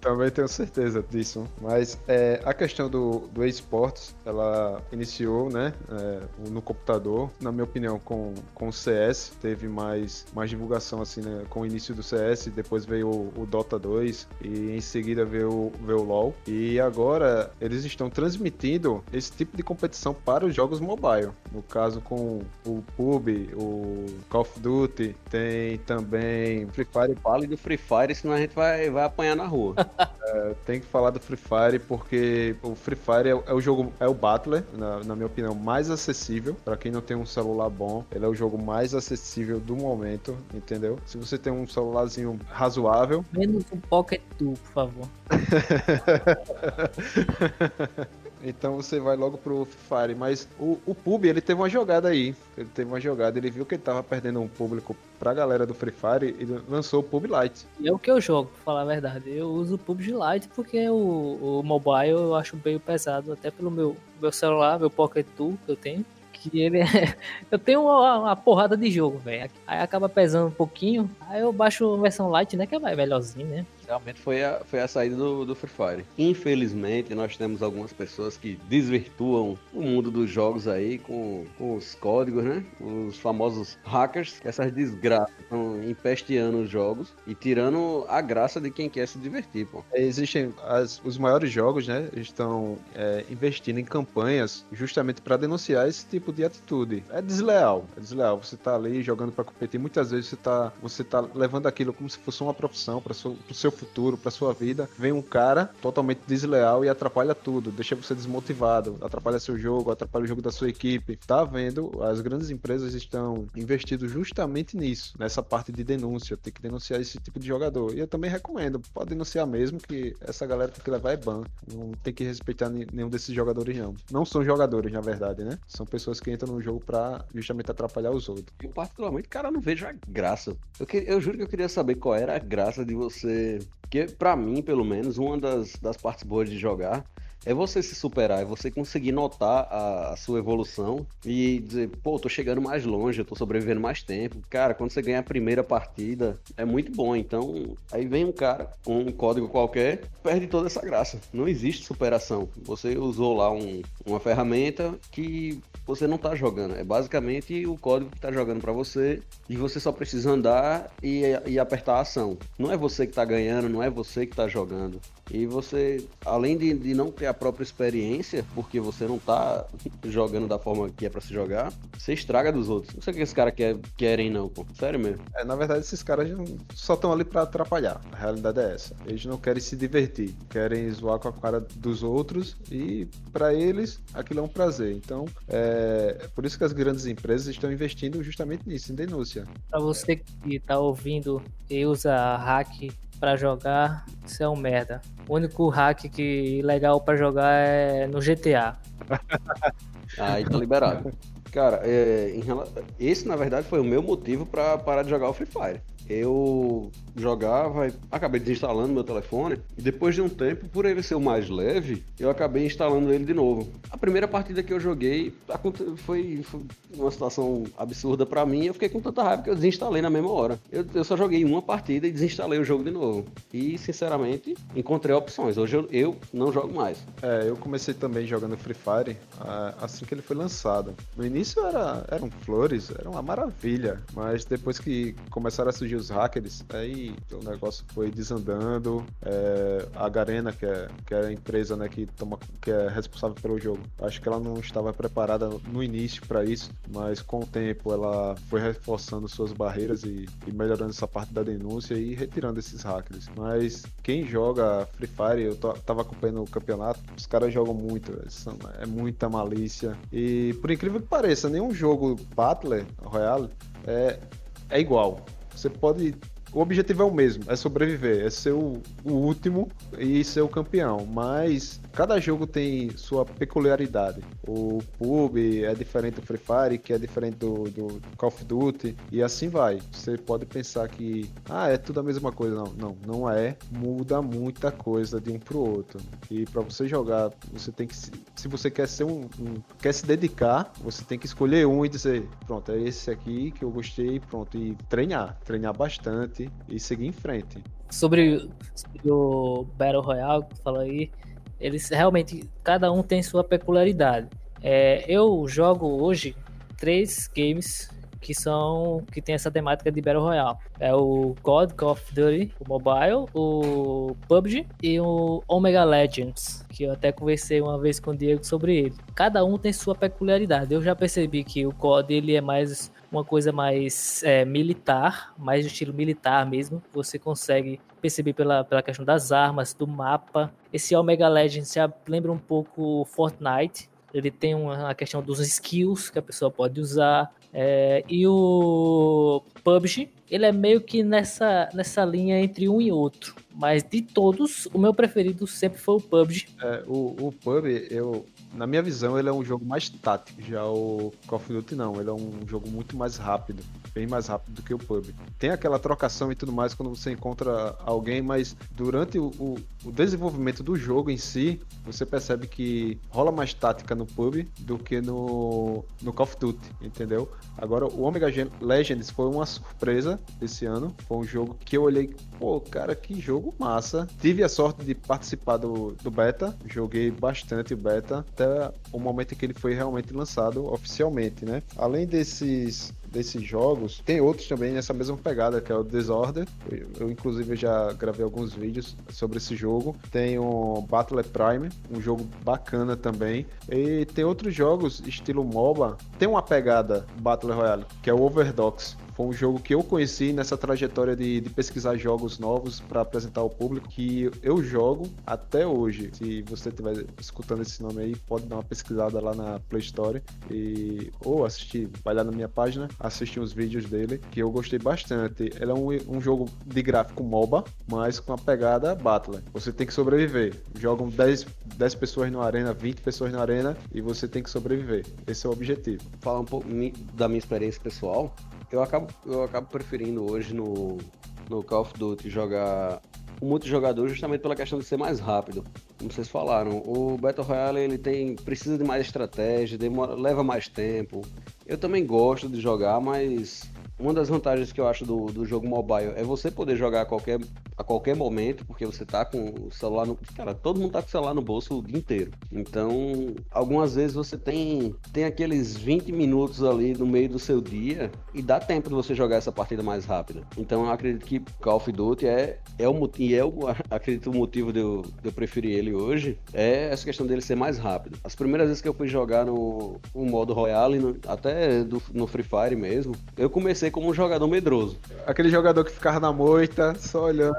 Também tenho certeza disso. Mas é, a questão do, do esportes, ela iniciou, né, é, no computador. Na minha opinião, com, com o CS, teve mais, mais divulgação assim, né, com o início do CS. Depois veio o, o Dota 2 e em seguida veio, o- veio o LoL. E agora eles estão transmitindo esse tipo de competição para os jogos mobile. No caso, com o PUB, o Call of Duty, tem também Free Fire fala do Free Fire, senão a gente vai, vai apanhar na rua. tem que falar do Free Fire porque o Free Fire é, o- é o jogo, é o Battler, na, na minha opinião, mais acessível. Pra quem não tem um celular bom, ele é o jogo mais acessível do momento, entendeu? Se você tem um celularzinho razoável, Menos um Pocket Duo, por favor. então você vai logo pro Fire. Mas o, o Pub, ele teve uma jogada aí. Ele teve uma jogada, ele viu que ele tava perdendo um público pra galera do Free Fire e lançou o Pub Lite. É o que eu jogo, pra falar a verdade. Eu uso o PUBG Lite porque o, o mobile eu acho meio pesado, até pelo meu, meu celular, meu Pocket Duo que eu tenho. Que ele é... Eu tenho uma, uma porrada de jogo, velho. Aí acaba pesando um pouquinho. Aí eu baixo a versão light, né? Que é melhorzinho, né? Realmente foi a, foi a saída do, do Free Fire. Infelizmente, nós temos algumas pessoas que desvirtuam o mundo dos jogos aí com, com os códigos, né? Os famosos hackers. Essas desgraças estão empesteando os jogos e tirando a graça de quem quer se divertir, pô. Existem as- os maiores jogos, né? Estão é, investindo em campanhas justamente para denunciar esse tipo de atitude. É desleal, é desleal. Você tá ali jogando para competir. Muitas vezes você tá, você tá levando aquilo como se fosse uma profissão para o seu futuro, para sua vida, vem um cara totalmente desleal e atrapalha tudo, deixa você desmotivado, atrapalha seu jogo, atrapalha o jogo da sua equipe. Tá vendo? As grandes empresas estão investindo justamente nisso, nessa parte de denúncia, tem que denunciar esse tipo de jogador. E eu também recomendo, pode denunciar mesmo que essa galera tem que levar é ban, não tem que respeitar nenhum desses jogadores não. Não são jogadores, na verdade, né? São pessoas que entram no jogo para justamente atrapalhar os outros. Eu particularmente, cara, não vejo a graça. Eu, que, eu juro que eu queria saber qual era a graça de você. Que, para mim, pelo menos, uma das, das partes boas de jogar é você se superar, é você conseguir notar a, a, sua evolução e dizer, pô, tô chegando mais longe, eu tô sobrevivendo mais tempo. Cara, quando você ganha a primeira partida, é muito bom. Então, aí vem um cara com um código qualquer, perde toda essa graça. Não existe superação. Você usou lá um, uma ferramenta que você não tá jogando. É basicamente o código que tá jogando para você e você só precisa andar e, e apertar a ação. Não é você que tá ganhando, não é você que tá jogando. E você, além de, de não ter a própria experiência, porque você não tá jogando da forma que é para se jogar, você estraga dos outros. Não sei o que esses caras quer, querem, não, pô. Sério mesmo. É, na verdade, esses caras só estão ali para atrapalhar. A realidade é essa. Eles não querem se divertir, querem zoar com a cara dos outros e para eles aquilo é um prazer. Então, é por isso que as grandes empresas estão investindo justamente nisso, em denúncia. Para você que tá ouvindo e usa hack para jogar, isso é um merda. O único hack que legal para jogar é no GTA. Aí tá liberado. Cara, é, relação... esse na verdade foi o meu motivo para parar de jogar o Free Fire eu jogava, acabei desinstalando meu telefone e depois de um tempo, por ele ser o mais leve, eu acabei instalando ele de novo. A primeira partida que eu joguei foi, foi uma situação absurda para mim, eu fiquei com tanta raiva que eu desinstalei na mesma hora. Eu, eu, só joguei uma partida e desinstalei o jogo de novo. E sinceramente, encontrei opções. Hoje eu, eu não jogo mais. É, eu comecei também jogando Free Fire assim que ele foi lançado. No início era, eram flores, era uma maravilha, mas depois que começaram a surgir os hackers, aí o negócio foi desandando. É, a Garena, que é, que é a empresa né, que, toma, que é responsável pelo jogo, acho que ela não estava preparada no início para isso, mas com o tempo ela foi reforçando suas barreiras e, e, melhorando essa parte da denúncia e retirando esses hackers. Mas quem joga Free Fire, eu tava acompanhando o campeonato, os caras jogam muito, são, é muita malícia. E por incrível que pareça, nenhum jogo Battler Royale é, é igual. Você pode o objetivo é o mesmo, é sobreviver, é ser o, o, último e ser o campeão. Mas cada jogo tem sua peculiaridade. O PUB é diferente do Free Fire, que é diferente do, do, Call of Duty, e assim vai. Você pode pensar que, ah, é tudo a mesma coisa. Não, não, não é. Muda muita coisa de um pro outro. E para você jogar, você tem que. Se você quer ser um, um, quer se dedicar, você tem que escolher um e dizer, pronto, é esse aqui que eu gostei, pronto, e treinar, treinar bastante e seguir em frente. Sobre, sobre o Battle Royale que falou aí, eles realmente, cada um tem sua peculiaridade. É, eu jogo hoje três games que são que tem essa temática de Battle Royale. É o God of Duty, o mobile, o PUBG e o Omega Legends, que eu até conversei uma vez com o Diego sobre ele. Cada um tem sua peculiaridade. Eu já percebi que o COD ele é mais uma coisa mais é, militar, mais de estilo militar mesmo. Você consegue perceber pela, pela questão das armas, do mapa. Esse Omega Legends já lembra um pouco Fortnite. Ele tem uma, a questão dos skills que a pessoa pode usar. É, e o PUBG, ele é meio que nessa, nessa linha entre um e outro. Mas de todos, o meu preferido sempre foi o PUBG. É, o, o PUBG, eu, na minha visão, ele é um jogo mais tático. Já o Call of Duty não, ele é um jogo muito mais rápido, bem mais rápido do que o PUBG. Tem aquela trocação e tudo mais quando você encontra alguém, mas durante o, o, desenvolvimento do jogo em si, você percebe que rola mais tática no PUBG do que no, no Call of Duty, entendeu? Agora, o Omega Legends foi uma surpresa esse ano. Foi um jogo que eu olhei, pô, cara, que jogo massa. Tive a sorte de participar do, do beta, joguei bastante o beta até o momento em que ele foi realmente lançado oficialmente, né? Além desses desses jogos. Tem outros também nessa mesma pegada, que é o Disorder. Eu, eu, inclusive, já gravei alguns vídeos sobre esse jogo. Tem o Battle Prime, um jogo bacana também. E tem outros jogos estilo MOBA. Tem uma pegada Battle Royale, que é o Overdox foi um jogo que eu conheci nessa trajetória de, de pesquisar jogos novos para apresentar ao público, que eu jogo até hoje. Se você estiver escutando esse nome aí, pode dar uma pesquisada lá na Play Store e ou assistir, vai lá na minha página, assistir os vídeos dele, que eu gostei bastante. Ele é um, um jogo de gráfico MOBA, mas com a pegada Battler. Você tem que sobreviver. Jogam 10, 10 pessoas na arena, 20 pessoas na arena e você tem que sobreviver. Esse é o objetivo. Falar um pouco da minha experiência pessoal, eu acabo, eu acabo preferindo hoje no, no Call of Duty jogar o multijogador justamente pela questão de ser mais rápido. Como vocês falaram, o Battle Royale ele tem precisa de mais estratégia, demora, leva mais tempo. Eu também gosto de jogar, mas uma das vantagens que eu acho do, do jogo mobile é você poder jogar a qualquer, a qualquer momento, porque você tá com o celular no. Cara, todo mundo tá com o celular no bolso o dia inteiro. Então, algumas vezes você tem, tem aqueles 20 minutos ali no meio do seu dia e dá tempo de você jogar essa partida mais rápida. Então, eu acredito que Call of Duty é, é o e é o, acredito o motivo de eu, de eu preferir ele hoje é essa questão dele ser mais rápido. As primeiras vezes que eu fui jogar no, no modo Royale, no, até do, no Free Fire mesmo, eu comecei como um jogador medroso. Aquele jogador que ficava na moita, só olhando.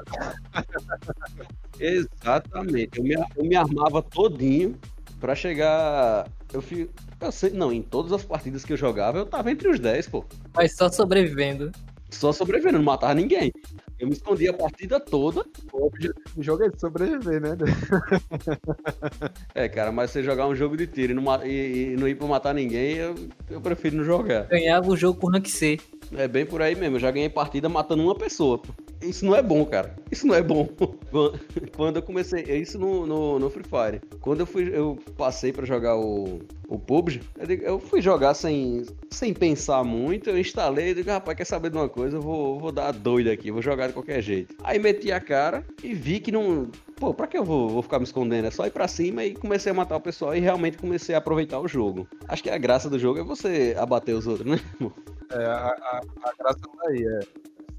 Exatamente. Eu me, eu me armava todinho para chegar. Eu fui. Eu sei, não, em todas as partidas que eu jogava, eu tava entre os 10, pô. Mas só sobrevivendo. Só sobrevivendo, não matava ninguém. Eu me escondi a partida toda. O jogo é de sobreviver, né? é, cara, mas você jogar um jogo de tiro e não, e, e não ir pra matar ninguém, eu, eu prefiro não jogar. Ganhava o jogo com rank C. É bem por aí mesmo. Eu já ganhei partida matando uma pessoa. Isso não é bom, cara. Isso não é bom. Quando eu comecei, é isso no, no, no, Free Fire. Quando eu fui, eu passei para jogar o, o PUBG, eu fui jogar sem, sem pensar muito. Eu instalei e digo, rapaz, quer saber de uma coisa? Eu vou, vou dar doida aqui, vou jogar de qualquer jeito. Aí meti a cara e vi que não. Pô, pra que eu vou, vou ficar me escondendo? É só ir pra cima e comecei a matar o pessoal e realmente comecei a aproveitar o jogo. Acho que a graça do jogo é você abater os outros, né? É, a, a, a graça daí é.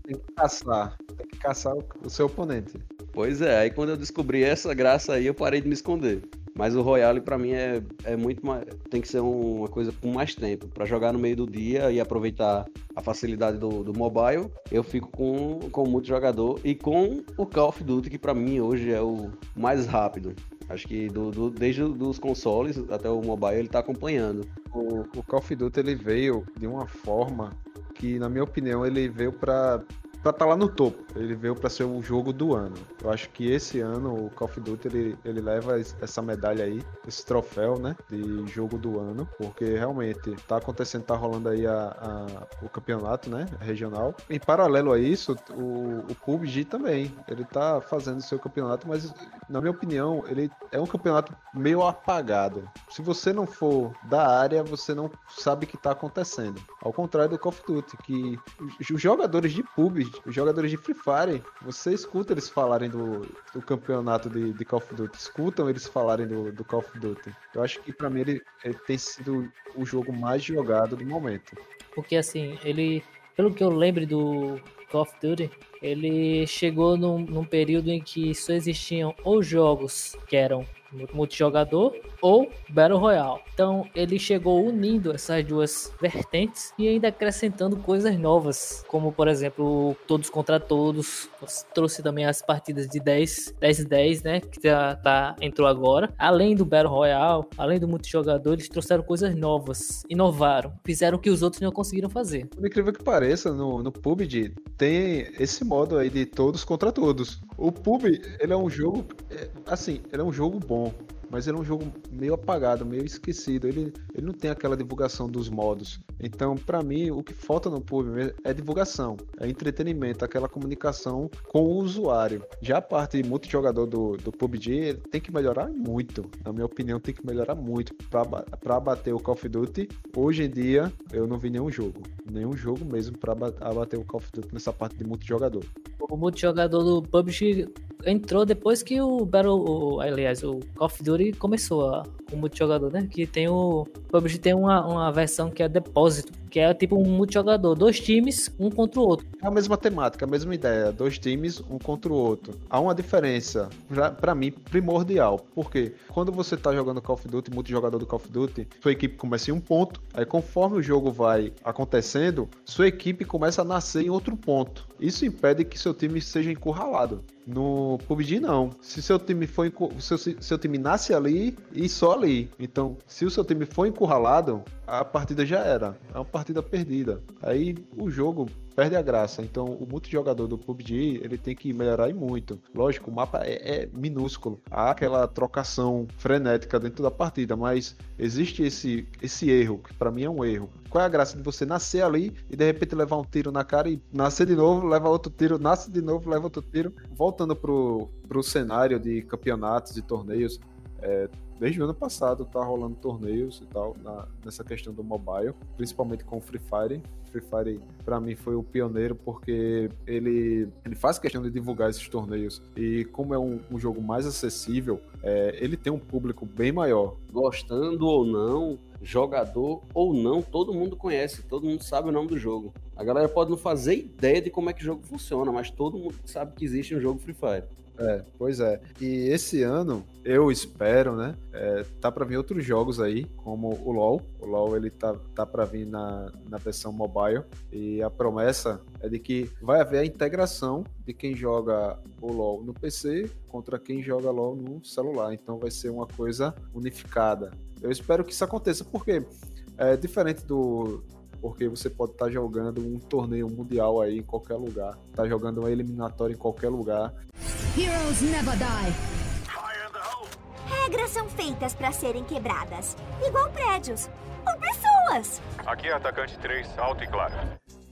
Tem que caçar. Tem que caçar o, o seu oponente. Pois é, aí quando eu descobri essa graça aí, eu parei de me esconder. Mas o Royale para mim é, é muito mais. Tem que ser uma coisa com mais tempo. para jogar no meio do dia e aproveitar a facilidade do, do mobile, eu fico com, com multijogador e com o Call of Duty, que para mim hoje é o mais rápido. Acho que do, do, desde os consoles até o mobile ele tá acompanhando. O, o Call of Duty ele veio de uma forma que, na minha opinião, ele veio para para estar tá lá no topo. Ele veio para ser o jogo do ano. Eu acho que esse ano o Call of Duty ele, ele leva essa medalha aí, esse troféu, né, de jogo do ano, porque realmente tá acontecendo, tá rolando aí a, a o campeonato, né, regional. Em paralelo a isso, o, o PUBG também, ele tá fazendo seu campeonato, mas na minha opinião, ele é um campeonato meio apagado. Se você não for da área, você não sabe o que tá acontecendo. Ao contrário do Call of Duty, que os jogadores de PUBG jogadores de Free Fire, você escuta eles falarem do, do campeonato de, de, Call of Duty, escutam eles falarem do, do Call of Duty. Eu acho que para mim ele, ele, tem sido o jogo mais jogado do momento. Porque assim, ele, pelo que eu lembro do Call of Duty, ele chegou num, num período em que só existiam ou jogos que eram multijogador ou Battle Royale. Então ele chegou unindo essas duas vertentes e ainda acrescentando coisas novas, como por exemplo Todos contra Todos, trouxe também as partidas de 10, 10 10, né, que já tá entrou agora. Além do Battle Royale, além do multijogador, eles trouxeram coisas novas, inovaram, fizeram o que os outros não conseguiram fazer. Por incrível que pareça, no, no PUBG tem esse modo aí de todos contra todos. O Pub, ele é um jogo, é, assim, ele é um jogo bom mas ele é um jogo meio apagado, meio esquecido. Ele, ele não tem aquela divulgação dos modos. Então, para mim, o que falta no PUBG é divulgação, é entretenimento, aquela comunicação com o usuário. Já a parte multijogador do, do PUBG tem que melhorar muito. Na minha opinião, tem que melhorar muito para bater o Call of Duty. Hoje em dia, eu não vi nenhum jogo, nenhum jogo mesmo para abater o Call of Duty nessa parte de multijogador. O multijogador do PUBG entrou depois que o Battle, o, aliás, o Call of Duty começou a, o multijogador, né? Que tem o PUBG tem uma, uma versão que é depósito, que é tipo um multijogador, dois times, um contra o outro. É a mesma temática, a mesma ideia, dois times, um contra o outro. Há uma diferença, para mim, primordial, porque quando você tá jogando Call of Duty, multijogador do Call of Duty, sua equipe começa em um ponto, aí conforme o jogo vai acontecendo, sua equipe começa a nascer em outro ponto. Isso impede que seu time seja encurralado. No PUBG não. Se seu time for seu, seu time nasce ali e só ali. Então, se o seu time for encurralado, a partida já era. É uma partida perdida. Aí o jogo perde a graça. Então, o multijogador do PUBG, ele tem que melhorar e muito. Lógico, o mapa é, é minúsculo. Há aquela trocação frenética dentro da partida, mas existe esse, esse erro, que para mim é um erro. Qual é a graça de você nascer ali e de repente levar um tiro na cara e nascer de novo, leva outro tiro, nasce de novo, leva outro tiro. Voltando pro, pro cenário de campeonatos e torneios, é, desde o ano passado tá rolando torneios e tal na, nessa questão do mobile, principalmente com o Free Fire. Free Fire para mim foi o pioneiro porque ele, ele faz questão de divulgar esses torneios e como é um, um jogo mais acessível, é, ele tem um público bem maior. Gostando ou não, jogador ou não, todo mundo conhece, todo mundo sabe o nome do jogo. A galera pode não fazer ideia de como é que o jogo funciona, mas todo mundo sabe que existe um jogo Free Fire. É, pois é. E esse ano, eu espero, né? É, tá para vir outros jogos aí, como o LoL. O LoL ele tá, tá para vir na, na versão mobile. E a promessa é de que vai haver a integração de quem joga o LoL no PC contra quem joga LoL no celular. Então vai ser uma coisa unificada. Eu espero que isso aconteça, porque é diferente do, porque você pode estar tá jogando um torneio mundial aí em qualquer lugar, tá jogando uma eliminatória em qualquer lugar. Heroes never die. Regras são feitas para serem quebradas, igual prédios ou pessoas. Aqui é atacante 3, alto e claro.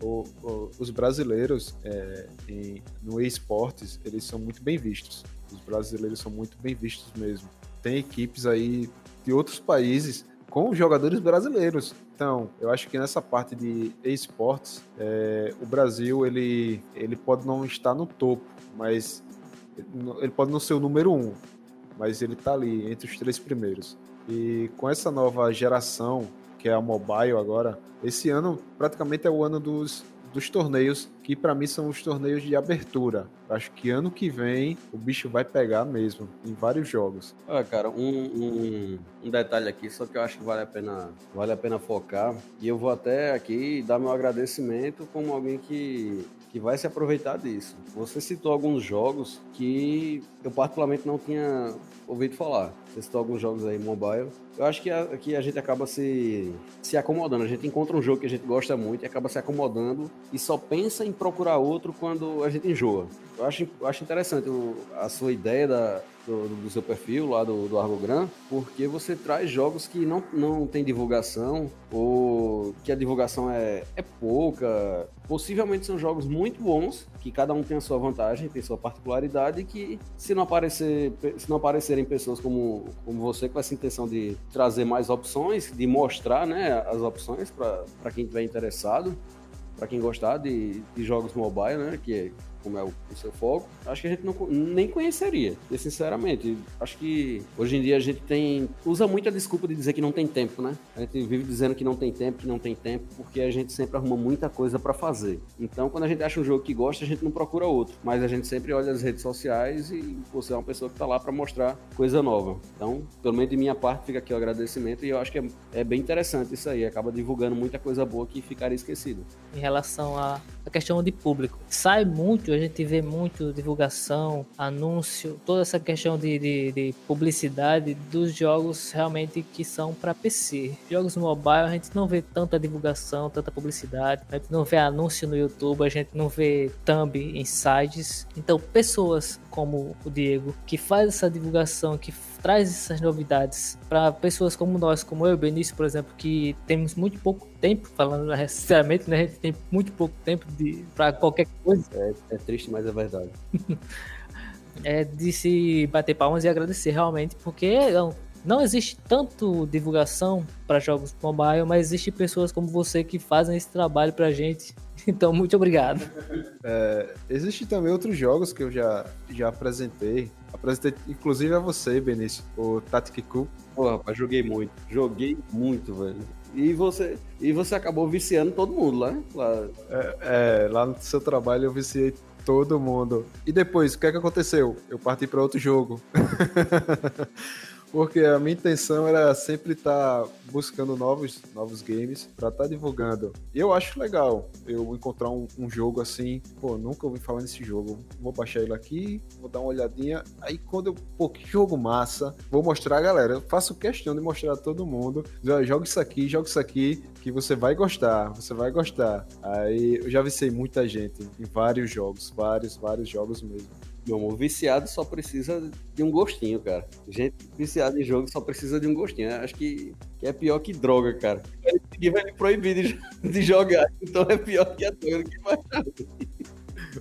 O, o, os brasileiros é, em, no esportes eles são muito bem vistos. Os brasileiros são muito bem vistos mesmo. Tem equipes aí de outros países com jogadores brasileiros. Então, eu acho que nessa parte de esportes, é, o Brasil ele, ele pode não estar no topo, mas ele pode não ser o número um, mas ele está ali entre os três primeiros. E com essa nova geração, que é a mobile agora, esse ano praticamente é o ano dos dos torneios que para mim são os torneios de abertura. Acho que ano que vem o bicho vai pegar mesmo em vários jogos. Olha, cara, um, um, um, detalhe aqui, só que eu acho que vale a pena vale a pena focar e eu vou até aqui dar meu agradecimento como alguém que que vai se aproveitar disso. Você citou alguns jogos que eu particularmente não tinha ouvido falar. Você citou alguns jogos aí mobile. Eu acho que a, que a gente acaba se, se acomodando. A gente encontra um jogo que a gente gosta muito e acaba se acomodando e só pensa em procurar outro quando a gente enjoa. Eu acho, eu acho interessante o, a sua ideia da, do, do, seu perfil lá do, do Argogram, porque você traz jogos que não, não tem divulgação ou que a divulgação é, é pouca. Possivelmente são jogos muito bons, que cada um tem a sua vantagem, tem sua particularidade, que se não, aparecer, se não aparecerem pessoas como, como você, com essa intenção de trazer mais opções, de mostrar né, as opções para quem estiver interessado, para quem gostar de, de jogos mobile, né, que como é o, o, seu foco, acho que a gente não, nem conheceria, sinceramente. Acho que hoje em dia a gente tem usa muito a desculpa de dizer que não tem tempo, né? A gente vive dizendo que não tem tempo, que não tem tempo, porque a gente sempre arruma muita coisa para fazer. Então, quando a gente acha um jogo que gosta, a gente não procura outro, mas a gente sempre olha as redes sociais e você é uma pessoa que tá lá para mostrar coisa nova. Então, pelo menos de minha parte, fica aqui o agradecimento e eu acho que é, é bem interessante isso aí, acaba divulgando muita coisa boa que ficaria esquecida. Em relação à questão de público, sai muito a gente vê muito divulgação, anúncio, toda essa questão de, de, de publicidade dos jogos realmente que são para PC. Jogos mobile a gente não vê tanta divulgação, tanta publicidade, a gente não vê anúncio no YouTube, a gente não vê thumb em sites. Então, pessoas como o Diego, que faz essa divulgação, que traz essas novidades para pessoas como nós, como eu Benício, por exemplo, que temos muito pouco tempo, falando sinceramente, né? A gente tem muito pouco tempo para qualquer coisa. É, é triste, mas é verdade. é de se bater palmas e agradecer realmente, porque é não existe tanto divulgação para jogos mobile, mas existe pessoas como você que fazem esse trabalho pra gente. Então, muito obrigado. É, Existem também outros jogos que eu já, já apresentei. Apresentei inclusive a você, Benício, o Tactic Coup. Pô, rapaz, joguei muito. Joguei muito, velho. E você, e você acabou viciando todo mundo lá, né? lá. É, é, lá no seu trabalho eu viciei todo mundo. E depois, o que é que aconteceu? Eu parti para outro jogo. Porque a minha intenção era sempre estar tá buscando novos, novos games para estar tá divulgando. Eu acho legal eu encontrar um, um, jogo assim, pô, nunca ouvi falar nesse jogo. Vou baixar ele aqui, vou dar uma olhadinha. Aí quando eu, pô, que jogo massa, vou mostrar a galera. Eu faço questão de mostrar a todo mundo. Joga isso aqui, joga isso aqui, que você vai gostar, você vai gostar. Aí eu já vicei muita gente em vários jogos, vários, vários jogos mesmo. Meu amor, viciado só precisa de um gostinho, cara. Gente viciada em jogo só precisa de um gostinho. Acho que, que é pior que droga, cara. Ele vai me proibir de, de jogar, então é pior que a droga que baixar.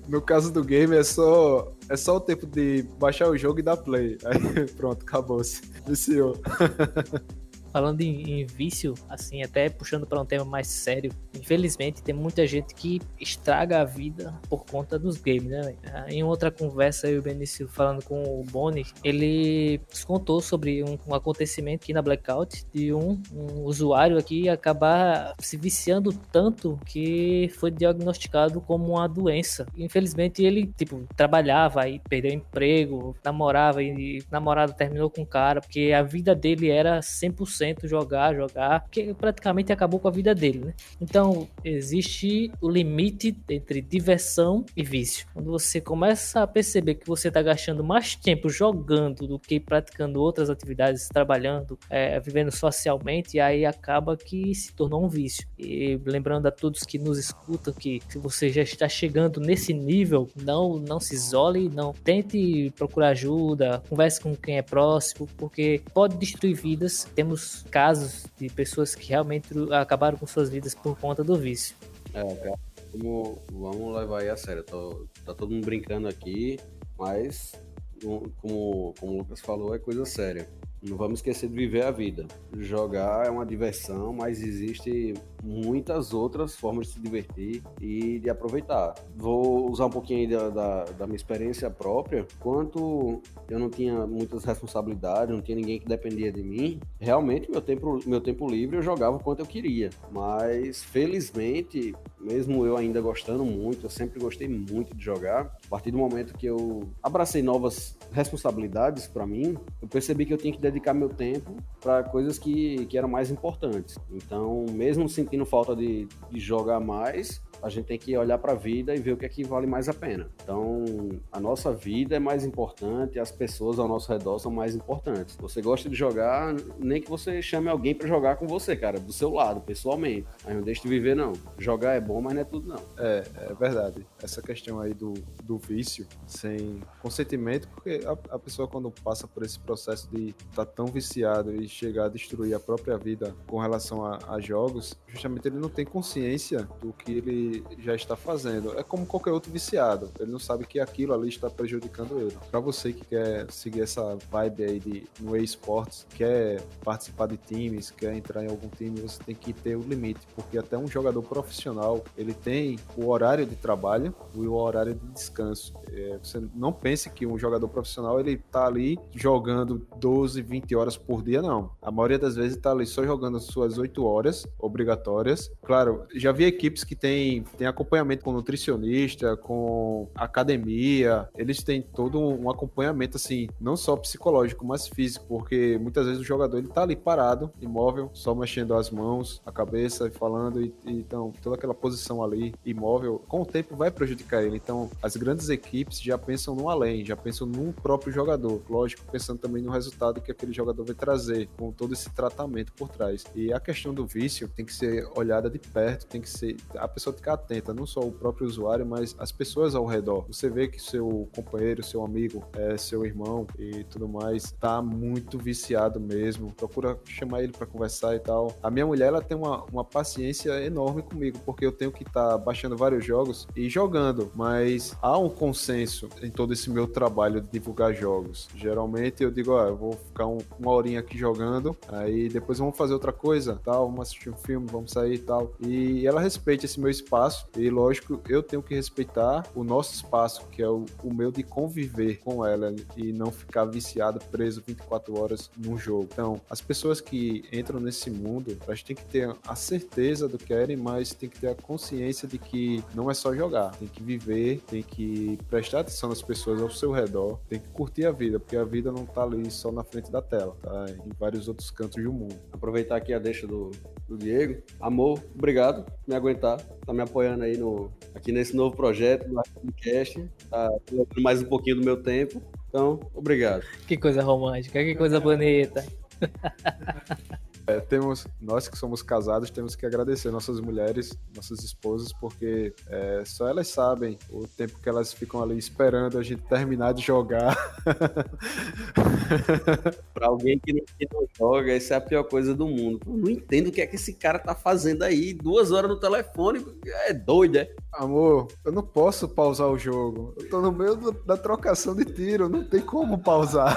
No caso do game, é só, é só o tempo de baixar o jogo e dar play. Aí pronto, acabou-se. Viciou. falando em, em, vício, assim, até puxando para um tema mais sério, infelizmente tem muita gente que estraga a vida por conta dos games, né? Em outra conversa, eu e o Benício falando com o Boni, ele contou sobre um, um, acontecimento aqui na Blackout de um, um usuário aqui acabar se viciando tanto que foi diagnosticado como uma doença. Infelizmente, ele, tipo, trabalhava e perdeu emprego, namorava e namorado terminou com o cara, porque a vida dele era 100% 100% jogar, jogar, que praticamente acabou com a vida dele, né? Então, existe o limite entre diversão e vício. Quando você começa a perceber que você está gastando mais tempo jogando do que praticando outras atividades, trabalhando, é, vivendo socialmente, aí acaba que se tornou um vício. E lembrando a todos que nos escutam que se você já está chegando nesse nível, não, não se isole, não tente procurar ajuda, converse com quem é próximo, porque pode destruir vidas. Temos casos de pessoas que realmente acabaram com suas vidas por conta do vício. É, cara, vamos, vamos levar aí a sério. Tô, tá todo mundo brincando aqui, mas como, como o Lucas falou, é coisa séria. Não vamos esquecer de viver a vida. Jogar é uma diversão, mas existe muitas outras formas de se divertir e de aproveitar. Vou usar um pouquinho da, da, da, minha experiência própria. Quanto eu não tinha muitas responsabilidades, não tinha ninguém que dependia de mim, realmente meu tempo, meu tempo livre eu jogava o quanto eu queria. Mas felizmente, mesmo eu ainda gostando muito, eu sempre gostei muito de jogar. A partir do momento que eu abracei novas responsabilidades para mim, eu percebi que eu tinha que dedicar meu tempo para coisas que, que eram mais importantes. Então, mesmo sentindo falta de, de jogar mais, a gente tem que olhar para a vida e ver o que é que vale mais a pena. Então, a nossa vida é mais importante, as pessoas ao nosso redor são mais importantes. Você gosta de jogar, nem que você chame alguém para jogar com você, cara, do seu lado, pessoalmente. Aí não deixe de viver, não. Jogar é bom, mas não é tudo, não. É, é verdade. Essa questão aí do, do vício, sem consentimento, porque a, a pessoa quando passa por esse processo de estar tá tão viciado e chegar a destruir a própria vida com relação a, a jogos, justamente ele não tem consciência do que ele já está fazendo. É como qualquer outro viciado. Ele não sabe que aquilo ali está prejudicando ele. Para você que quer seguir essa vibe aí de, no eSports, quer participar de times, quer entrar em algum time, você tem que ter o limite, porque até um jogador profissional, ele tem o horário de trabalho e o horário de descanso. É, você não pense que um jogador profissional, ele tá ali jogando 12, 20 horas por dia, não. A maioria das vezes tá ali só jogando as suas 8 horas obrigatórias. Claro, já vi equipes que têm tem, acompanhamento com nutricionista, com academia, eles têm todo um acompanhamento, assim, não só psicológico, mas físico, porque muitas vezes o jogador ele tá ali parado, imóvel, só mexendo as mãos, a cabeça e falando, e, e, então toda aquela posição ali, imóvel, com o tempo vai prejudicar ele. Então, as grandes equipes já pensam no além, já pensam no próprio jogador, lógico, pensando também no resultado que aquele jogador vai trazer, com todo esse tratamento por trás. E a questão do vício tem que ser olhada de perto, tem que ser. A pessoa tem que ficar atenta, não só o próprio usuário, mas as pessoas ao redor. Você vê que seu companheiro, seu amigo, é, seu irmão e tudo mais tá muito viciado mesmo. Procura chamar ele para conversar e tal. A minha mulher, ela tem uma, uma paciência enorme comigo, porque eu tenho que estar tá baixando vários jogos e jogando, mas há um consenso em todo esse meu trabalho de divulgar jogos. Geralmente eu digo, ó, eu vou ficar um, uma horinha aqui jogando, aí depois vamos fazer outra coisa, tal, vamos assistir um filme, vamos sair e tal. E ela respeita esse meu espaço e lógico, eu tenho que respeitar o nosso espaço, que é o, o meu de conviver com ela e não ficar viciado, preso 24 horas num jogo. Então, as pessoas que entram nesse mundo, elas têm que ter a certeza do que querem, mas tem que ter a consciência de que não é só jogar, tem que viver, tem que prestar atenção nas pessoas ao seu redor, tem que curtir a vida, porque a vida não tá ali só na frente da tela, tá? Em vários outros cantos do mundo. Aproveitar aqui a deixa do, do Diego. Amor, obrigado por me aguentar, tá me apoiando aí no, aqui nesse novo projeto do podcast, tá mais um pouquinho do meu tempo. Então, obrigado. Que coisa romântica, que coisa bonita. É, temos, nós que somos casados, temos que agradecer nossas mulheres, nossas esposas, porque é, só elas sabem o tempo que elas ficam ali esperando a gente terminar de jogar. pra alguém que não, que não, joga, essa é a pior coisa do mundo. Eu não entendo o que é que esse cara tá fazendo aí, duas horas no telefone, é doido, é? Amor, eu não posso pausar o jogo. Eu tô no meio do, da trocação de tiro, não tem como pausar.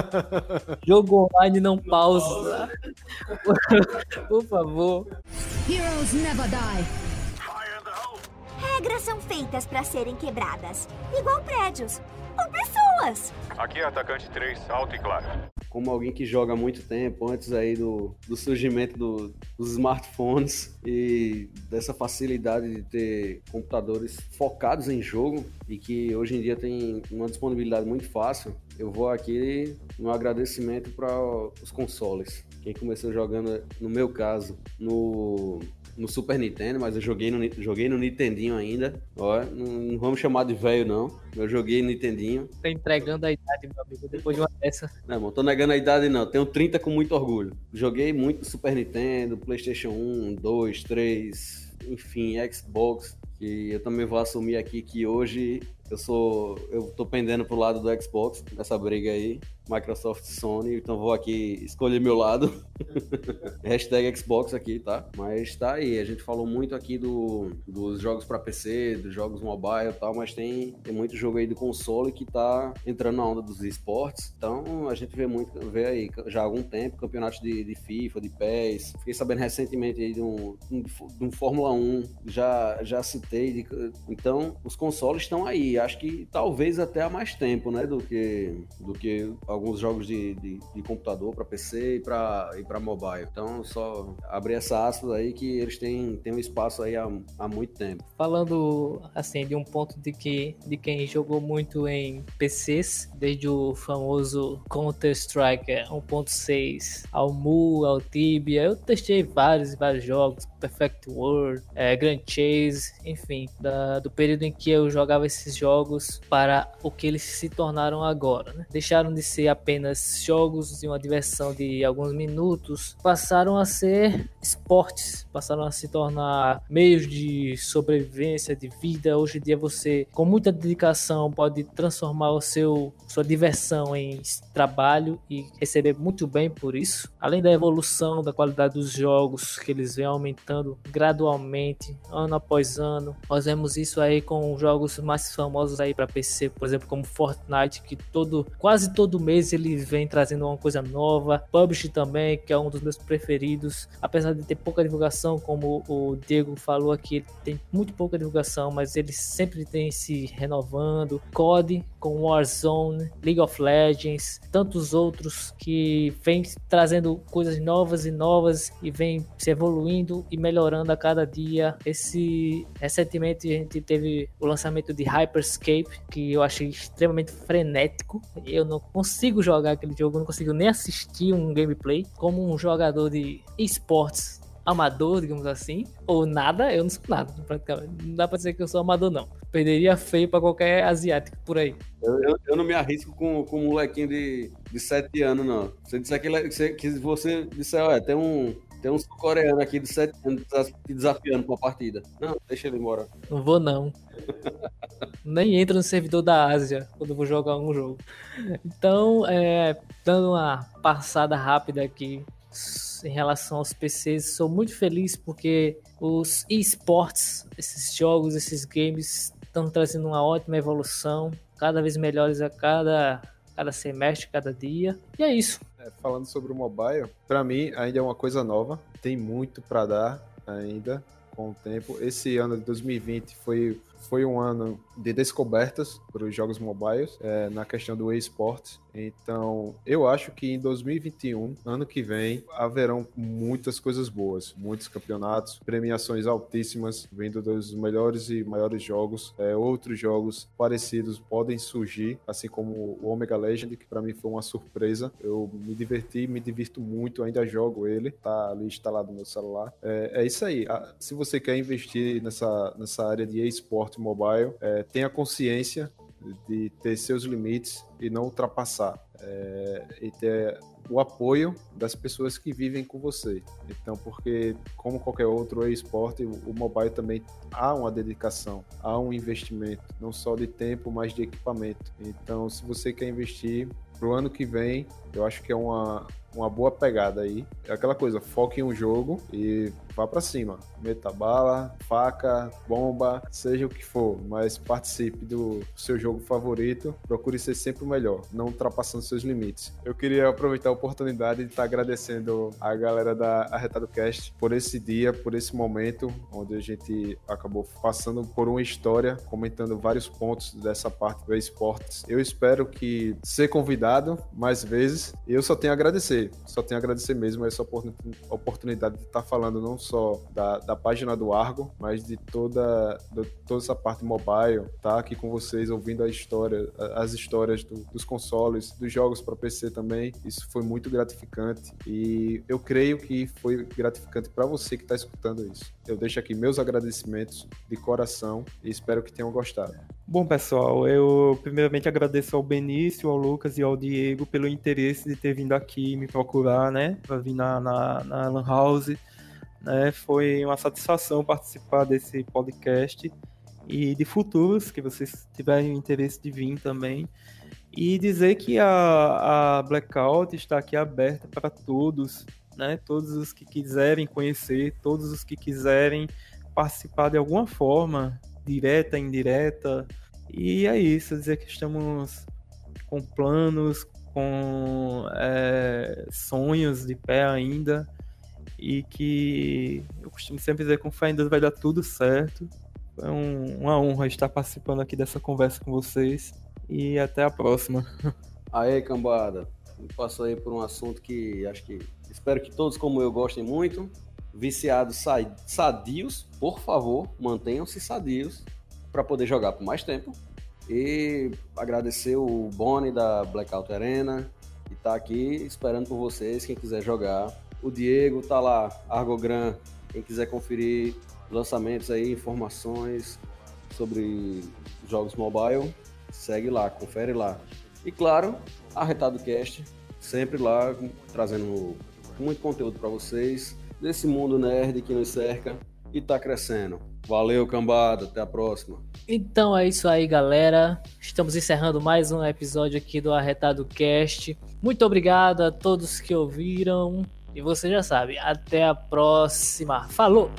Jogo online não pausa. Por favor. Heroes never die. Regras são feitas para serem quebradas, igual prédios ou pessoas. Aqui é atacante 3, alto e claro como alguém que joga há muito tempo, antes aí do, do surgimento do, dos smartphones e dessa facilidade de ter computadores focados em jogo e que hoje em dia tem uma disponibilidade muito fácil, eu vou aqui no agradecimento para os consoles. Quem começou jogando, no meu caso, no no Super Nintendo, mas eu joguei no, joguei no Nintendinho ainda. Ó, não, não vamos chamar de velho, não. Eu joguei no Nintendinho. Tá entregando a idade, meu amigo, depois de uma dessa. Não, não tô negando a idade, não. Tenho 30 com muito orgulho. Joguei muito Super Nintendo, PlayStation 1, 2, 3, enfim, Xbox. E eu também vou assumir aqui que hoje eu sou. Eu tô pendendo pro lado do Xbox nessa briga aí. Microsoft Sony, então vou aqui escolher meu lado. Hashtag Xbox aqui, tá? Mas tá aí, a gente falou muito aqui do, dos jogos para PC, dos jogos mobile e tal, mas tem, tem muito jogo aí do console que tá entrando na onda dos esportes. Então a gente vê muito, vê aí já há algum tempo, campeonatos de, de FIFA, de PES. Fiquei sabendo recentemente aí de um, de um Fórmula 1, já, já citei. De, então os consoles estão aí, acho que talvez até há mais tempo, né, do que, do que alguns jogos de, de, de computador para PC e para e mobile. Então, só abrir essa aspas aí que eles têm, têm um espaço aí há, há muito tempo. Falando, assim, de um ponto de que de quem jogou muito em PCs, desde o famoso Counter-Strike 1.6 ao Mu, ao Tibia, eu testei vários vários jogos, Perfect World, é, Grand Chase, enfim, da, do período em que eu jogava esses jogos para o que eles se tornaram agora, né? Deixaram de ser ser apenas jogos e uma diversão de alguns minutos, passaram a ser esportes, passaram a se tornar meios de sobrevivência, de vida. Hoje em dia você, com muita dedicação, pode transformar o seu sua diversão em trabalho e receber muito bem por isso. Além da evolução da qualidade dos jogos, que eles vêm aumentando gradualmente, ano após ano. Nós vemos isso aí com jogos mais famosos aí para PC, por exemplo, como Fortnite, que todo quase todo mês mês ele vem trazendo uma coisa nova. PUBG também, que é um dos meus preferidos. Apesar de ter pouca divulgação, como o Diego falou aqui, ele tem muito pouca divulgação, mas ele sempre tem se renovando. COD com Warzone, League of Legends, tantos outros que vem trazendo coisas novas e novas e vem se evoluindo e melhorando a cada dia. Esse recentemente a gente teve o lançamento de Hyperscape, que eu achei extremamente frenético. Eu não consigo consigo jogar aquele jogo, não consigo nem assistir um gameplay. Como um jogador de esportes amador, digamos assim, ou nada, eu não sou nada, praticamente. Não dá pra dizer que eu sou amador, não. Perderia feio pra qualquer asiático por aí. Eu, eu, eu não me arrisco com, com um molequinho de, de 7 anos, não. Se disser que, que você disser, olha, tem um, Tem um sul-coreano aqui de 7 anos te desafiando pra partida. Não, deixa ele embora. Não vou, não. Nem entra no servidor da Ásia quando vou jogar um jogo. Então, é, dando uma passada rápida aqui em relação aos PCs, sou muito feliz porque os esportes, esses jogos, esses games estão trazendo uma ótima evolução, cada vez melhores a cada, cada semestre, cada dia. E é isso. É, falando sobre o mobile, para mim ainda é uma coisa nova, tem muito para dar ainda com o tempo. Esse ano de 2020 foi foi um ano de descobertas para os jogos mobiles é, na questão do esportes. Então, eu acho que em 2021, ano que vem, haverão muitas coisas boas, muitos campeonatos, premiações altíssimas vindo dos melhores e maiores jogos. É, outros jogos parecidos podem surgir, assim como o Omega Legend, que para mim foi uma surpresa. Eu me diverti, me divirto muito, ainda jogo ele, tá ali instalado no meu celular. É, é isso aí. Se você quer investir nessa, nessa área de esporte mobile, é, tenha consciência de ter seus limites e não ultrapassar. É, e ter o apoio das pessoas que vivem com você. Então, porque como qualquer outro esporte, o mobile também há uma dedicação, há um investimento, não só de tempo, mas de equipamento. Então, se você quer investir para o ano que vem, eu acho que é uma, uma boa pegada aí. É aquela coisa, foque em um jogo e vá para cima. Meta bala, faca, bomba, seja o que for, mas participe do seu jogo favorito. Procure ser sempre o melhor, não ultrapassando seus limites. Eu queria aproveitar a oportunidade de estar agradecendo a galera da Arretado Cast por esse dia, por esse momento, onde a gente acabou passando por uma história, comentando vários pontos dessa parte do esportes. Eu espero que ser convidado mais vezes, eu só tenho a agradecer, só tenho a agradecer mesmo essa oportunidade de estar falando não só da, da página do Argo, mas de toda, de toda essa parte mobile, tá aqui com vocês ouvindo a história, as histórias do, dos consoles, dos jogos para PC também. Isso foi muito gratificante e eu creio que foi gratificante para você que está escutando isso. Eu deixo aqui meus agradecimentos de coração e espero que tenham gostado. Bom, pessoal, eu primeiramente agradeço ao Benício, ao Lucas e ao Diego pelo interesse de ter vindo aqui me procurar, né, para vir na, na, na Lan House né? Foi uma satisfação participar desse podcast e de futuros que vocês tiverem interesse de vir também. E dizer que a, a Blackout está aqui aberta para todos, né? Todos os que quiserem conhecer, todos os que quiserem participar de alguma forma, direta, indireta. E é isso, dizer que estamos com planos, com é, sonhos de pé ainda e que eu costumo sempre dizer com fé em Deus vai dar tudo certo. É um, uma honra estar participando aqui dessa conversa com vocês e até a próxima. Aí, cambada, passou aí por um assunto que acho que espero que todos como eu gostem muito. Viciados sadios, por favor, mantenham-se sadios para poder jogar por mais tempo. E agradecer o Boni da Blackout Arena, que está aqui esperando por vocês, quem quiser jogar o Diego tá lá, Argogram. Quem quiser conferir lançamentos aí, informações sobre jogos mobile, segue lá, confere lá. E claro, Arretado Cast, sempre lá trazendo muito conteúdo para vocês desse mundo nerd que nos cerca e tá crescendo. Valeu, cambada, até a próxima. Então é isso aí, galera. Estamos encerrando mais um episódio aqui do Arretado Cast. Muito obrigado a todos que ouviram. E você já sabe, até a próxima. Falou!